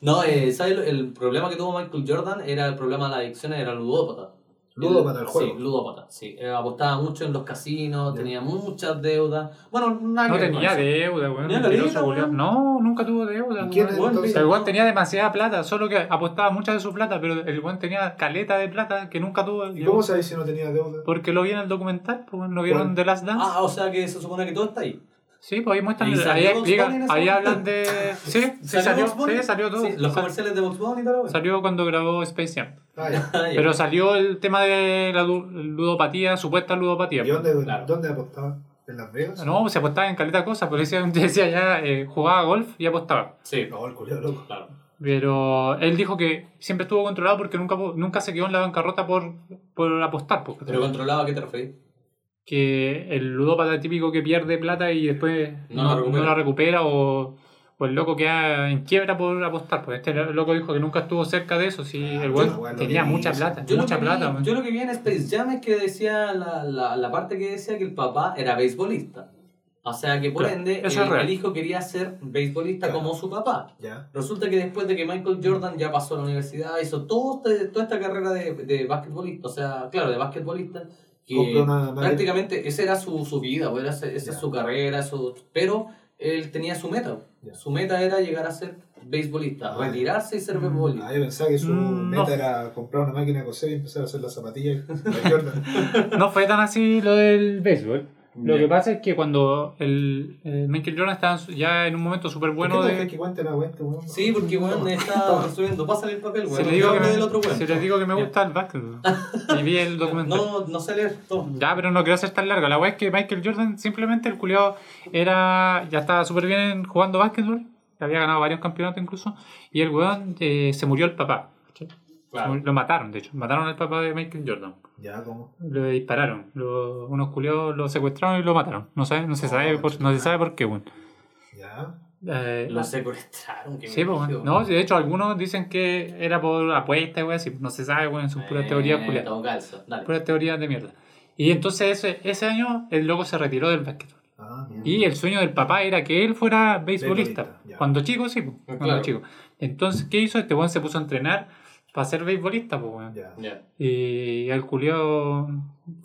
No, eh, ¿sabes? El problema que tuvo Michael Jordan era el problema de la adicción, era ludópata. Ludópata, el juego. Sí, ludópata, sí. Eh, apostaba mucho en los casinos, tenía muchas deudas. Bueno, nada No que tenía deuda, weón. Weón. No, nunca tuvo deuda. El weón tenía demasiada plata, solo que apostaba mucha de su plata, pero el weón tenía caleta de plata que nunca tuvo. ¿Y cómo sabéis si no tenía deuda? Porque lo vi en el documental, pues, ¿no vieron ¿Cuál? The Last Dance? Ah, o sea que se supone que todo está ahí. Sí, pues ahí muestran, ¿Y ahí salió explican, ahí hablan de... Sí, sí salió, Bunny? sí, salió todo. Sí, los comerciales de Bunny y todo. Salió cuando grabó Space Jam. Ah, ya. Ah. Pero salió el tema de la lu- ludopatía, supuesta ludopatía. ¿Y dónde, Claro. dónde apostaba? ¿En Las Vegas? No, se apostaba en caleta cosas, porque decía, decía ya, eh, jugaba golf y apostaba. Sí, No, el culiao loco. claro. Pero él dijo que siempre estuvo controlado porque nunca, nunca se quedó en la bancarrota por, por apostar. Pero controlado, ¿a qué te referís? Que el ludópata típico que pierde plata y después No no, la recupera. no la recupera o, o el loco queda en quiebra por apostar. Pues este loco dijo que nunca estuvo cerca de eso. Si el yo- weón bueno, tenía mucha plata, Yo mucha vi, plata. yo lo que vi en Space Jam es que decía la, la, la parte que decía que el papá era beisbolista. O sea que por Claro, ende el, el hijo quería ser beisbolista Claro. como su papá. Resulta que después de que Michael Jordan ya pasó a la universidad, hizo todo este- toda esta carrera de, de basquetbolista, o sea, claro, de basquetbolista, que Compró una máquina. prácticamente esa era su, su vida, o era, esa esa es su carrera, su, pero él tenía su meta. Ya. Su meta era llegar a ser beisbolista, Ah. retirarse y ser Mm, beisbolista. Ah, yo pensaba que su Mm, meta no. era comprar una máquina de coser y empezar a hacer las zapatillas Jordan. No fue tan así lo del béisbol. Lo Ya. que pasa es que cuando el, el Michael Jordan estaba ya en un momento súper bueno ¿Por qué no de... que cuente la wea este weón? Sí, porque weón está resumiendo, pásale el papel, weón. Si no le digo que me, del otro weón. si le digo que me gusta el básquetbol. Y vi el documental. No, no sé leer todo. Ya, pero no quiero ser tan largo. La weá es que Michael Jordan simplemente el culiao era. ya estaba súper bien jugando básquetbol. Había ganado varios campeonatos incluso. Y el weón eh, se murió el papá. Murió- Lo mataron, de hecho. Mataron al papá de Michael Jordan. Ya, ¿cómo? Lo dispararon. Lo- unos culiados lo secuestraron y lo mataron. No, sabe, no, se, sabe por, no se sabe por qué, weón. Ya. Eh, Lo secuestraron. qué Sí, pues. No, de hecho, algunos dicen que era por apuesta, weón. así, No se sabe, weón. Son puras Eh, teorías culiadas. todo calzo. Dale. Puras teorías de mierda. Y entonces ese, ese año el loco se retiró del básquetbol. Ah. Y el sueño del papá era que él fuera beisbolista. Cuando chico, sí, po, cuando Claro. chico. Entonces, ¿qué hizo? Este weón se puso a entrenar para ser beisbolista, pues, weón. Ya. Ya. Y el culiao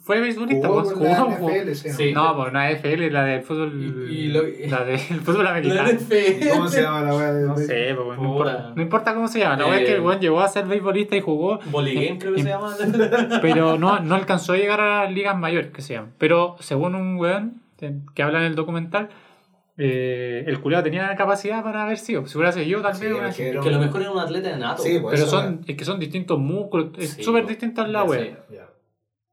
fue beisbolista, Jugó pues. la jugó, jugó. NFL, sí. Sí. No, pues una FL, la del fútbol. Y- y lo- La del fútbol La americano. NFL. ¿Cómo se llama la de No sé, pues, weón, no, importa, no importa cómo se llama. La weá es que el Eh, weón llegó a ser beisbolista y jugó. Bolligame creo que Y- se llama. pero no, no alcanzó a llegar a las ligas mayores, que se llaman. Pero según un weón eh, que habla en el documental, eh, el culiado tenía la capacidad para haber sido. Si hubiera seguido, tal vez. es que lo mejor era un atleta de nato. Sí, pues. Pero son, es que son distintos músculos, es súper po. distinto la wea.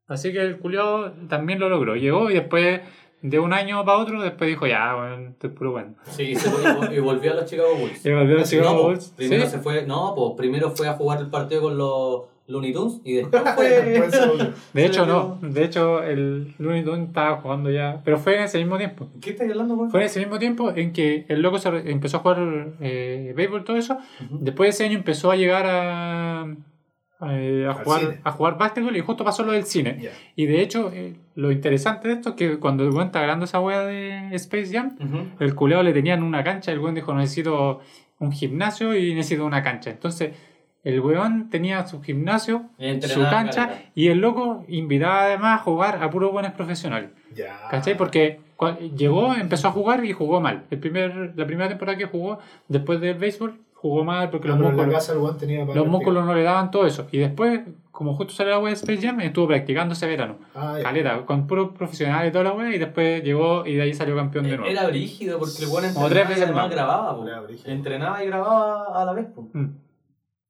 Así que el culiado también lo logró. Llegó y después, de un año para otro, después dijo, ya, bueno, estoy puro bueno. Sí, se fue- y volvió a los Chicago Bulls. Y volvió a sí, Chicago No, po, Bulls. primero Sí. se fue, no, pues primero fue a jugar el partido con los Looney Tunes y después fue. volvió. De hecho, no. De hecho, el Looney Tunes estaba jugando ya. Pero fue en ese mismo tiempo. ¿Qué estás hablando, weón? Fue en ese mismo tiempo en que el loco se re- empezó a jugar eh, béisbol todo eso. Ujú. Después de ese año empezó a llegar a, a, jugar, cine. a jugar básquetbol y justo pasó lo del cine. Ya. Y de hecho, eh, lo interesante de esto es que cuando el weón está grabando esa wea de Space Jam, Ujú. el culeado le tenían una cancha. El weón dijo: Necesito un gimnasio y necesito una cancha. Entonces, el weón tenía su gimnasio, su cancha y el loco invitaba además a jugar a puros buenos profesionales. Ya. ¿Cachai? Porque llegó, empezó a jugar y jugó mal. El primer, la primera temporada que jugó después del béisbol, jugó mal porque Ah, los músculos, casa el weón tenía para los músculos no le daban todo eso. Y después, como justo salió la wea de Space Jam, estuvo practicando ese verano. Ah. Caleta, con puros profesionales y toda la wea, y después llegó y de ahí salió campeón de nuevo. Era brígido porque el weón Como entrenaba tres y veces además más. grababa. Entrenaba y grababa a la vez, po. Mm.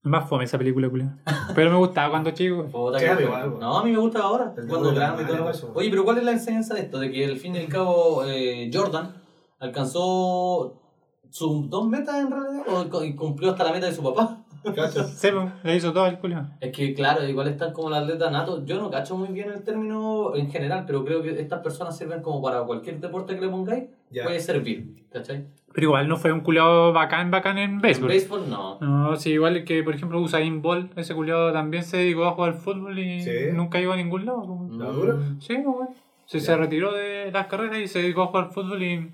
Más fome esa película, culiao. Pero me gustaba cuando chico. Puta Sí, que- igual, no, a mí me gusta ahora, El cuando de grande y todo lo eso. Oye, pero ¿cuál es la enseñanza de esto? De que al fin y al cabo eh, Jordan alcanzó sus dos metas en realidad o y cumplió hasta la meta de su papá. Cacha. Sí, le hizo todo el culiao. Es que claro, igual están como el atleta nato. Yo no cacho muy bien el término en general, pero creo que estas personas sirven como para cualquier deporte que le pongáis, Ya. puede servir, ¿cachai? Pero igual no fue un culiao bacán, bacán en En béisbol. béisbol no. No, sí, igual que por ejemplo Usain Bolt, ese culiado también se dedicó a jugar fútbol y Sí. nunca llegó a ningún lado. pues. Mm. ¿La dura? Sí, bueno. Se, se retiró de las carreras y se dedicó a jugar fútbol y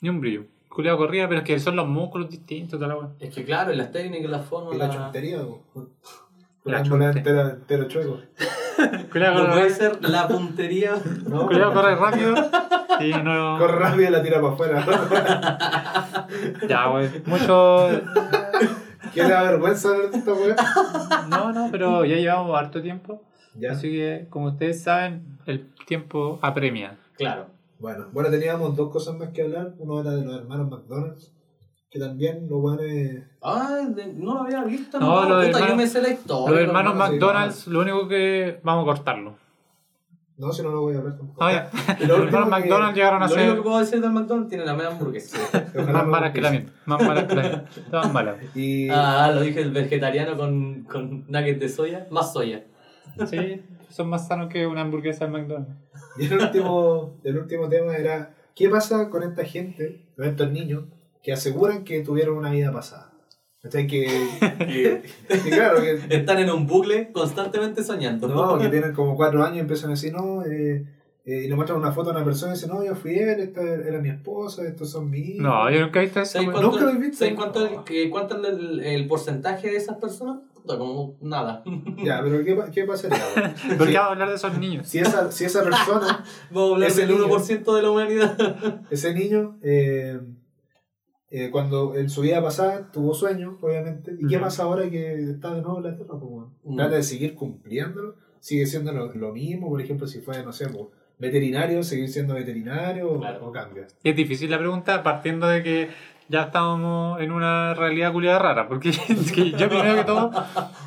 ni un brillo. Culiado corría, pero es que son los músculos distintos, toda la. Es que claro, y las técnicas, las formas. la la- chuntería. La La chunte. entera, entero chueco. Culiado No puede corre, ser la puntería. No, culiao corre rápido y no. Corre rápido y la tira para afuera. Ya, wey. Mucho. ¿Qué le da vergüenza ver esta weá? No, no, pero ya llevamos harto tiempo. Ya. Así que, como ustedes saben, el tiempo apremia. Claro. Bueno, bueno, teníamos dos cosas más que hablar. Uno era de los hermanos McDonald's, que también los buenos. Ah, de- no lo había visto. No, No, lo puta, yo hermano- me sé la historia. Los hermanos McDonald's, lo único que. Vamos a cortarlo. No, si no lo voy a hablar tampoco. Ah, ya. Y Los lo hermanos McDonald's llegaron a Lo único que ser puedo decir del McDonald's tiene la media hamburguesa. Más malas que la mía. Más malas que la mía. Todas malas. Y, Ah, lo dije el vegetariano con, con nuggets de soya. Más soya. Sí, son más sanos que una hamburguesa de McDonald's. y el, último, el último tema era: ¿qué pasa con esta gente, con estos niños, que aseguran que tuvieron una vida pasada? ¿Cachai? Que, Que que claro, que están en un bucle constantemente soñando. No, que tienen como cuatro años y empiezan a decir, no, eh, eh, y le muestran una foto a una persona y dicen, no, yo fui él, esta era mi esposa, estos son mis hijos. No, yo nunca he visto eso. ¿Sabes weón. cuánto, ¿Nunca lo has visto? ¿sabes cuánto, el, que- cuánto es el, el porcentaje de esas personas? Puta, como nada. Ya, pero ¿qué, qué pasaría? ¿Por qué vamos a hablar de esos niños? si, esa, si esa persona, Vamos a hablar del niño. 1% de la humanidad. ese niño, eh, eh, cuando en su vida pasada tuvo sueños, obviamente, ¿y qué Ujú. pasa ahora que está de nuevo en la Tierra? Pues, weón? Mm. Trata de seguir cumpliéndolo, sigue siendo lo, lo mismo, por ejemplo, si fue, no sé, pues, veterinario, seguir siendo veterinario o- Claro. o cambia. Es difícil la pregunta partiendo de que ya estábamos en una realidad culiada rara, porque es que yo primero que todo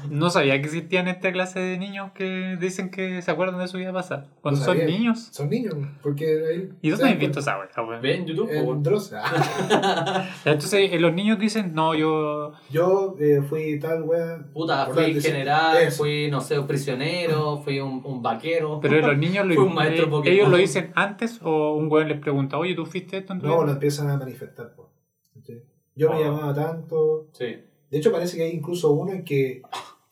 no sabía que existían esta clase de niños que dicen que se acuerdan de su vida pasada. Cuando No son niños. Son niños, porque ahí... ¿Y dónde has visto esa wea, weón? Ve en YouTube. En Dross. Ah, Entonces eh, los niños dicen, no, yo... Yo eh, fui tal wea. Puta, fui general, eso. fui, no sé, un prisionero, fui un, un vaquero. Pero los niños lo, un maestro eh, ellos lo dicen antes o un weón les pregunta, oye, ¿tú fuiste esto en tu No, vida?" lo empiezan a manifestar. po. ¿Sí? Yo me Ah. llamaba tanto. Sí. De hecho, parece que hay incluso uno en que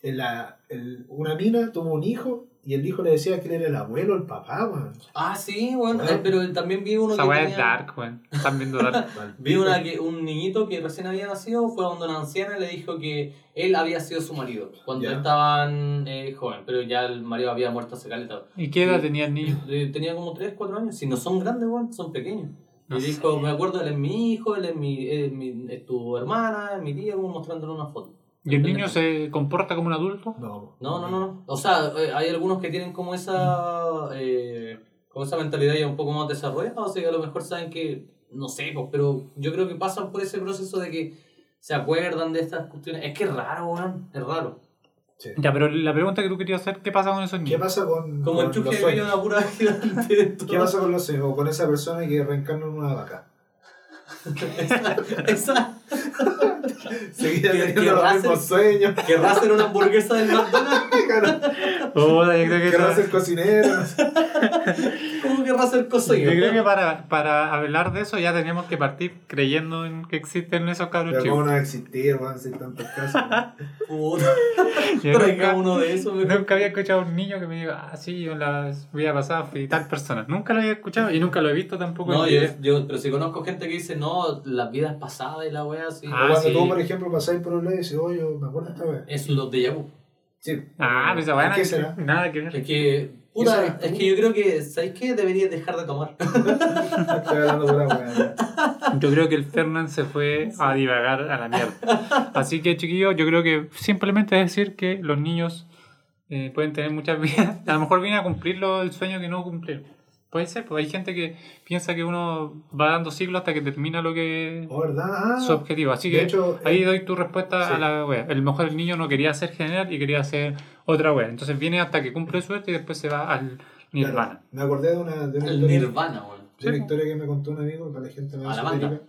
en la, el- una mina tuvo un hijo y el hijo le decía que él era el abuelo, el papá, weón. Ah, sí, bueno, Bueno. eh, pero también vi uno Esa que weá es tenía- dark, weón. Están viendo dark. Vi una que un niñito que recién había nacido fue donde una anciana le dijo que él había sido su marido cuando Ya. estaban eh, joven, pero ya el marido había muerto hace caleta. ¿Y qué edad tenía el niño? Eh, Tenía como 3, 4 años. Si no son grandes, weón, son pequeños. No y sé. dijo, me acuerdo, él es mi hijo, él es, mi, es, mi- es tu hermana, es mi tía, como mostrándole una foto. ¿Y el niño se comporta como un adulto? No, No, no, no, no. O sea, eh, hay algunos que tienen como esa eh, como esa mentalidad ya un poco más desarrollada, o sea, que a lo mejor saben que, no sé, pues, pero yo creo que pasan por ese proceso de que se acuerdan de estas cuestiones. Es que es raro, weón, es raro. Sí. Ya, pero la pregunta que tú querías hacer, ¿qué pasa con esos ¿Qué niños? pasa con, Como con el los sueños? una pura gigante. ¿Qué pasa con los sueños? O con esa persona que reencarna en una vaca. esa, esa, Seguía ¿Qué- teniendo qué los mismos sueños. querrá hacer una hamburguesa del McDonald's. Yo creo que Querrá eso- ser cocinero. No sé. ¿Cómo querrá hacer Yo cosillo? creo que para, para hablar de eso ya tenemos que partir creyendo en que existen esos cabros Pero cómo chicos. no va a existir, van a ser tantos casos. Puta, Yo traiga nunca, uno de esos. nunca había escuchado a un niño que me diga, ah, sí, yo en la vida pasada fui tal persona. Nunca lo había escuchado y nunca lo he visto tampoco. No, en yo, yo, pero si conozco gente que dice, no, las vidas pasadas y la wea así. Ah, O cuando sí. tú, por ejemplo, pasáis por un lado y dices, oye, me acuerdo esta vez. Es los de vu. Sí. Ah, pues esa weá ¿Qué nada, será? nada que ver. Es que, es que yo creo que, ¿sabes qué? Deberías dejar de tomar. Estoy hablando. Yo creo que el Fernand se fue a divagar a la mierda. Así que, chiquillos, yo creo que simplemente decir que los niños eh, pueden tener muchas vidas. A lo mejor vienen a cumplir el sueño que no cumplieron. Puede ser, pues hay gente que piensa que uno va dando siglos hasta que termina lo que Oh, ¿verdad? Ah, su objetivo. Así de que hecho, ahí eh, doy tu respuesta sí. a la wea. El mejor el niño no quería ser general y quería ser otra wea. Entonces viene hasta que cumple suerte y después se va al Nirvana. claro, me acordé de una, de una El historia, nirvana, de una historia que me contó un amigo para la gente más A esotérica.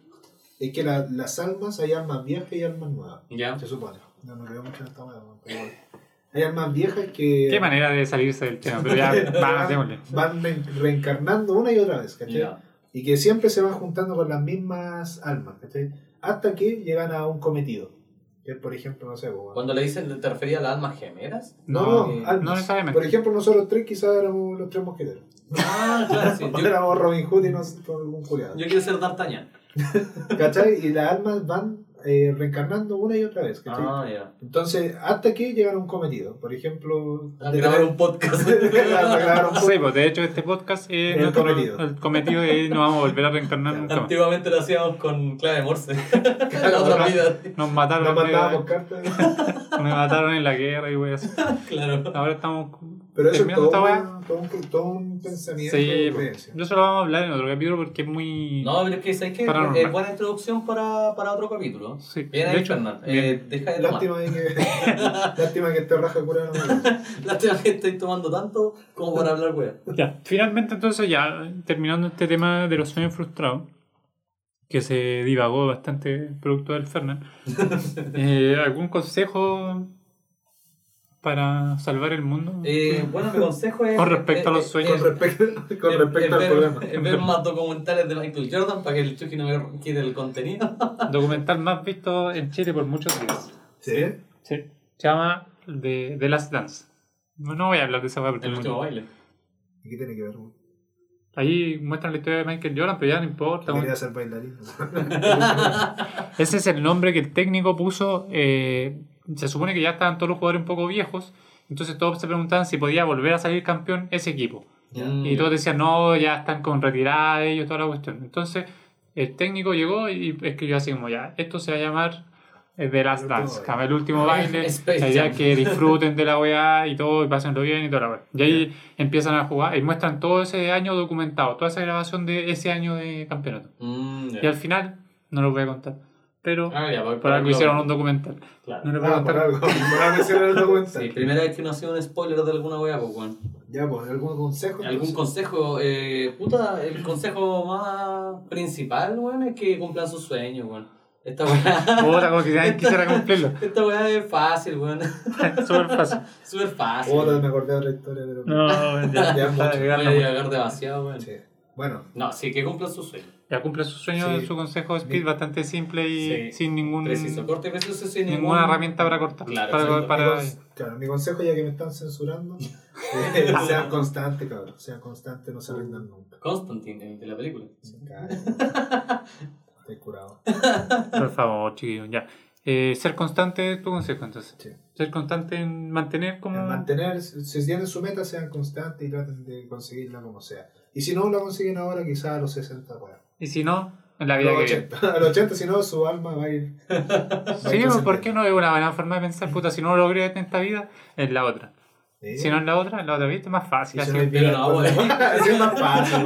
Es que la- las almas, hay almas viejas y almas nuevas. Ya. Se supone. No, no creo mucho en esta pero bueno. Hay almas viejas que Qué manera de salirse del tema, pero ya, van re- reencarnando una y otra vez, ¿cachai? Ya. Y que siempre se van juntando con las mismas almas, ¿cachai? Hasta que llegan a un cometido. Que es, por ejemplo, no sé, pues, Cuando le dicen, ¿te referías a las almas gemelas? No, No, no, almas. no necesariamente. Por ejemplo, nosotros tres quizás éramos los tres mosqueteros. Ah, claro, sí. Yo, éramos Robin Hood y no sé, con algún culiado. yo quiero ser D'Artagnan. ¿Cachai? Y las almas van eh, reencarnando una y otra vez, ¿cachai? Ah, ya. Entonces, hasta que llegan a un cometido. Por ejemplo, A de grabar tener- un podcast. grabar un Sí, pues de hecho este podcast es El nuestro- cometido. el cometido y no vamos a volver a reencarnar nunca. Antiguamente lo hacíamos con clave Morse. la otra vida. Nos mataron, Nos mandábamos cartas. nos mataron en la guerra y weas. Claro. Ahora estamos Pero eso es todo, todo, un, todo un pensamiento Sí, yo solo vamos a hablar en otro capítulo porque es muy... No, pero es que ¿sabes qué? Paranormal. Es buena introducción para, para otro capítulo. Sí, Bien de hecho, Fernán. bien. Eh, deja de. Lástima de que, lástima que este raja cura no Lástima que estoy tomando tanto como para hablar, wea. Ya, finalmente entonces ya terminando este tema de los sueños frustrados, que se divagó bastante producto del Fernand, eh, ¿algún consejo para salvar el mundo? Eh, bueno, mi consejo es. Con respecto a los eh, sueños. eh, Con respecto, con eh, respecto eh, al ver- programa. eh, ver más documentales de Michael Jordan para que el Chucky no me quite el contenido. Documental más visto en Chile por muchos días. ¿Sí? Sí. Se llama The, The Last Dance. No, no voy a hablar de esa porque El último baile. ¿Y qué tiene que ver? Ahí muestran la historia de Michael Jordan, pero ya no importa. Quería ser bailarín. Ese es el nombre que el técnico puso. eh, se supone que ya estaban todos los jugadores un poco viejos. Entonces todos se preguntaban si podía volver a salir campeón ese equipo. Mm, Y todos decían, no, ya están con retirada ellos, toda la cuestión. Entonces el técnico llegó y escribió así como ya, esto se va a llamar eh, The Last El Dance, el último baile. Que disfruten de la weá y todo, y pásenlo bien y toda la weá. Y ahí empiezan a jugar y muestran todo ese año documentado, toda esa grabación de ese año de campeonato. Mm, ya. Y al final, no lo voy a contar, pero Ah, ya, voy por algo hicieron un documental. Claro. No le a Ah, contar. algo. Por algo hicieron el documental. Sí, primera vez que no hacía un spoiler de alguna wea, pues, weón. Ya, pues, ¿algún consejo? ¿Algún consejo? Eh, puta, el consejo más principal, weón, es que cumplan sus sueños, weón. Esta weá. Puta, como que nadie quisiera cumplirlo. Esta weá es fácil, weón. Súper fácil. Súper fácil. Ahora me acordé de otra historia, pero... No, ya, Ya ya, mucho. ya, Voy a ya, llegar demasiado, weón. Sí. Bueno, No, sí, que cumplan sus sueños. ya cumple su sueño, Sí. su consejo de speed bastante simple y Sí. sin ningún Preciso, corte preciso sin ningún- ninguna herramienta para cortar. Claro, para, mi, claro, mi consejo, ya que me están censurando, eh, sean constantes, cabrón. Sean constantes, no se rindan nunca. Constantine, el de la película. Se. Estoy curado. Por favor, chiquillos, ya. Eh, ser constante es tu consejo, entonces. Sí. Ser constante en mantener como. En mantener, si tienen su meta, sean constantes y traten de conseguirla como sea. Y si no la consiguen ahora, quizás a los 60 puedan. Y si no, en la A vida los que viene. 80, a los 80, si no, su alma va a ir. va a ir Sí, pues. ¿por qué no es una buena forma de pensar? Puta, si no lo logré en esta vida, en la otra. Sí. Si no en la otra, en la otra vida es más fácil. Así no Pero no, así es más fácil,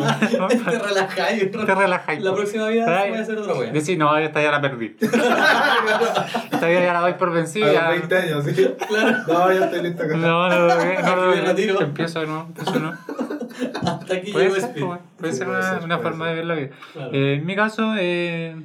Te relajáis. te relajáis. La próxima vida voy a hacer otra wea. Decir, no, esta ya la perdí. esta vida ya la doy por A vencida. los ya- 20 años, sí. No, ya estoy listo acá. No, no lo no lo Me logré. retiro. Empiezo de nuevo, empiezo de nuevo. Hasta aquí Puede llegó ser, Speed. puede Sí, ser puede una, ser, una puede forma ser. de ver la vida. Claro. Eh, en mi caso, eh,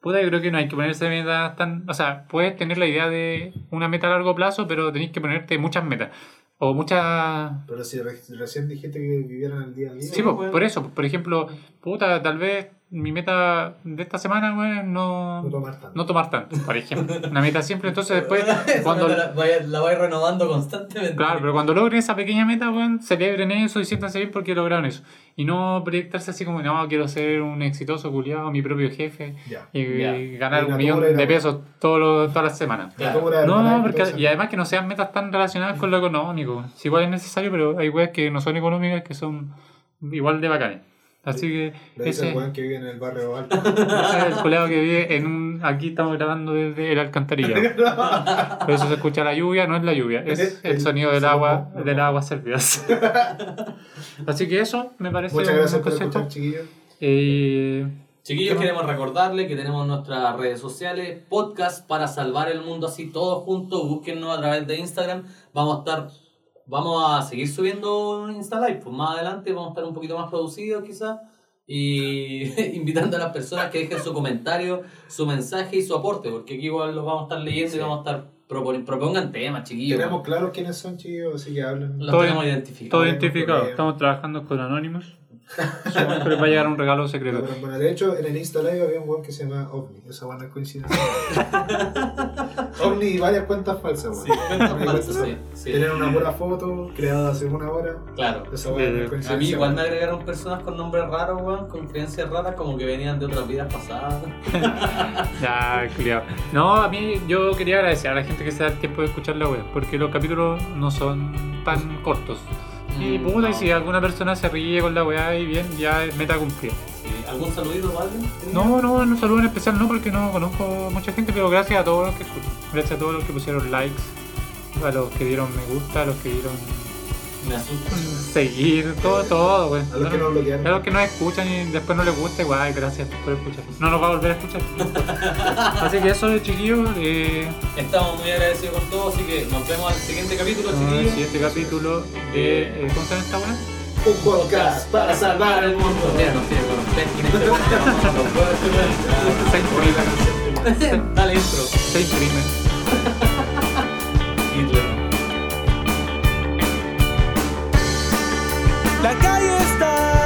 puta, yo creo que no hay que ponerse metas tan. O sea, puedes tener la idea de una meta a largo plazo, pero tenéis que ponerte muchas metas. O muchas. Pero si re- recién dijiste que vivieran el día a día. Sí, pues, bueno. por eso. Por ejemplo, puta, tal vez mi meta de esta semana, güey, no. no tomar tanto. No tomar tanto, por ejemplo. Una meta siempre, entonces después, cuando, la, vaya- la vais renovando constantemente. Claro, pero cuando logren esa pequeña meta, weón, celebren eso y siéntanse bien porque lograron eso. Y no proyectarse así como, no, quiero ser un exitoso culiado, mi propio jefe Ya. y, Ya. ganar La un millón y de pesos todos los- todas las semanas. Claro. No, Herbalife, porque, y además que no sean metas tan relacionadas con lo económico. Si igual es necesario, pero hay weas que no son económicas que son igual de bacanes. Así que Lo ese, el weón que vive en el barrio alto. ese es el colega que vive en un... Aquí estamos grabando desde el alcantarillado. Por eso se escucha la lluvia, no es la lluvia, es el sonido del agua, del agua servidas. Así que eso me parece Muchas un gracias buen por escuchar, chiquillos. Eh, Chiquillos, queremos recordarles que tenemos nuestras redes sociales, podcast para salvar el mundo así todos juntos, búsquennos a través de Instagram, vamos a estar, vamos a seguir subiendo un Insta Live, pues más adelante vamos a estar un poquito más producidos quizás y invitando a las personas que dejen su comentario, su mensaje y su aporte, porque aquí igual los vamos a estar leyendo Sí. y vamos a estar proponiendo, propongan temas, chiquillos. Tenemos claro quiénes son, chiquillos, así que hablen. los Todo- tenemos identificados. todo identificado, estamos trabajando con Anonymous. Siempre va a llegar un regalo secreto. Pero, bueno, de hecho, en el Insta Live había un weón que se llama OVNI. Esa buena coincidencia. OVNI y varias cuentas falsas, weón. Sí, cuentas falsas, sí, sí. Tienen una pura foto creada hace una hora. Claro. Esa buena Eh, coincidencia. A mí igual me agregaron personas con nombres raros, weón, con creencias raras, como que venían de otras vidas pasadas. Ya, culiao. No, a mí yo quería agradecer a la gente que se da el tiempo de escuchar la web, porque los capítulos no son tan cortos. Y Mm, puta, y si alguna persona se ríe con la weá y bien, ya es meta cumplida. Sí. ¿Algún saludito o algo? No, no, no saludo en especial no, porque no conozco mucha gente, pero gracias a todos los que escuchan. Gracias a todos los que pusieron likes, a los que dieron me gusta, a los que dieron Me asusta. seguir, todo, todo, güey. A los que nos bloquearon. A los que no escuchan y después no les gusta, igual, gracias por escuchar. No nos va a volver a escuchar. Así que eso, chiquillos. Eh, Estamos muy agradecidos con todos, así que nos vemos al siguiente capítulo, en el chiquillos. siguiente capítulo de. eh, ¿Cómo se llama esta weá? Un podcast para salvar el mundo. Mira, con este no, no, no puedo Se imprime. escuchar. Dale intro. Se imprime. La calle está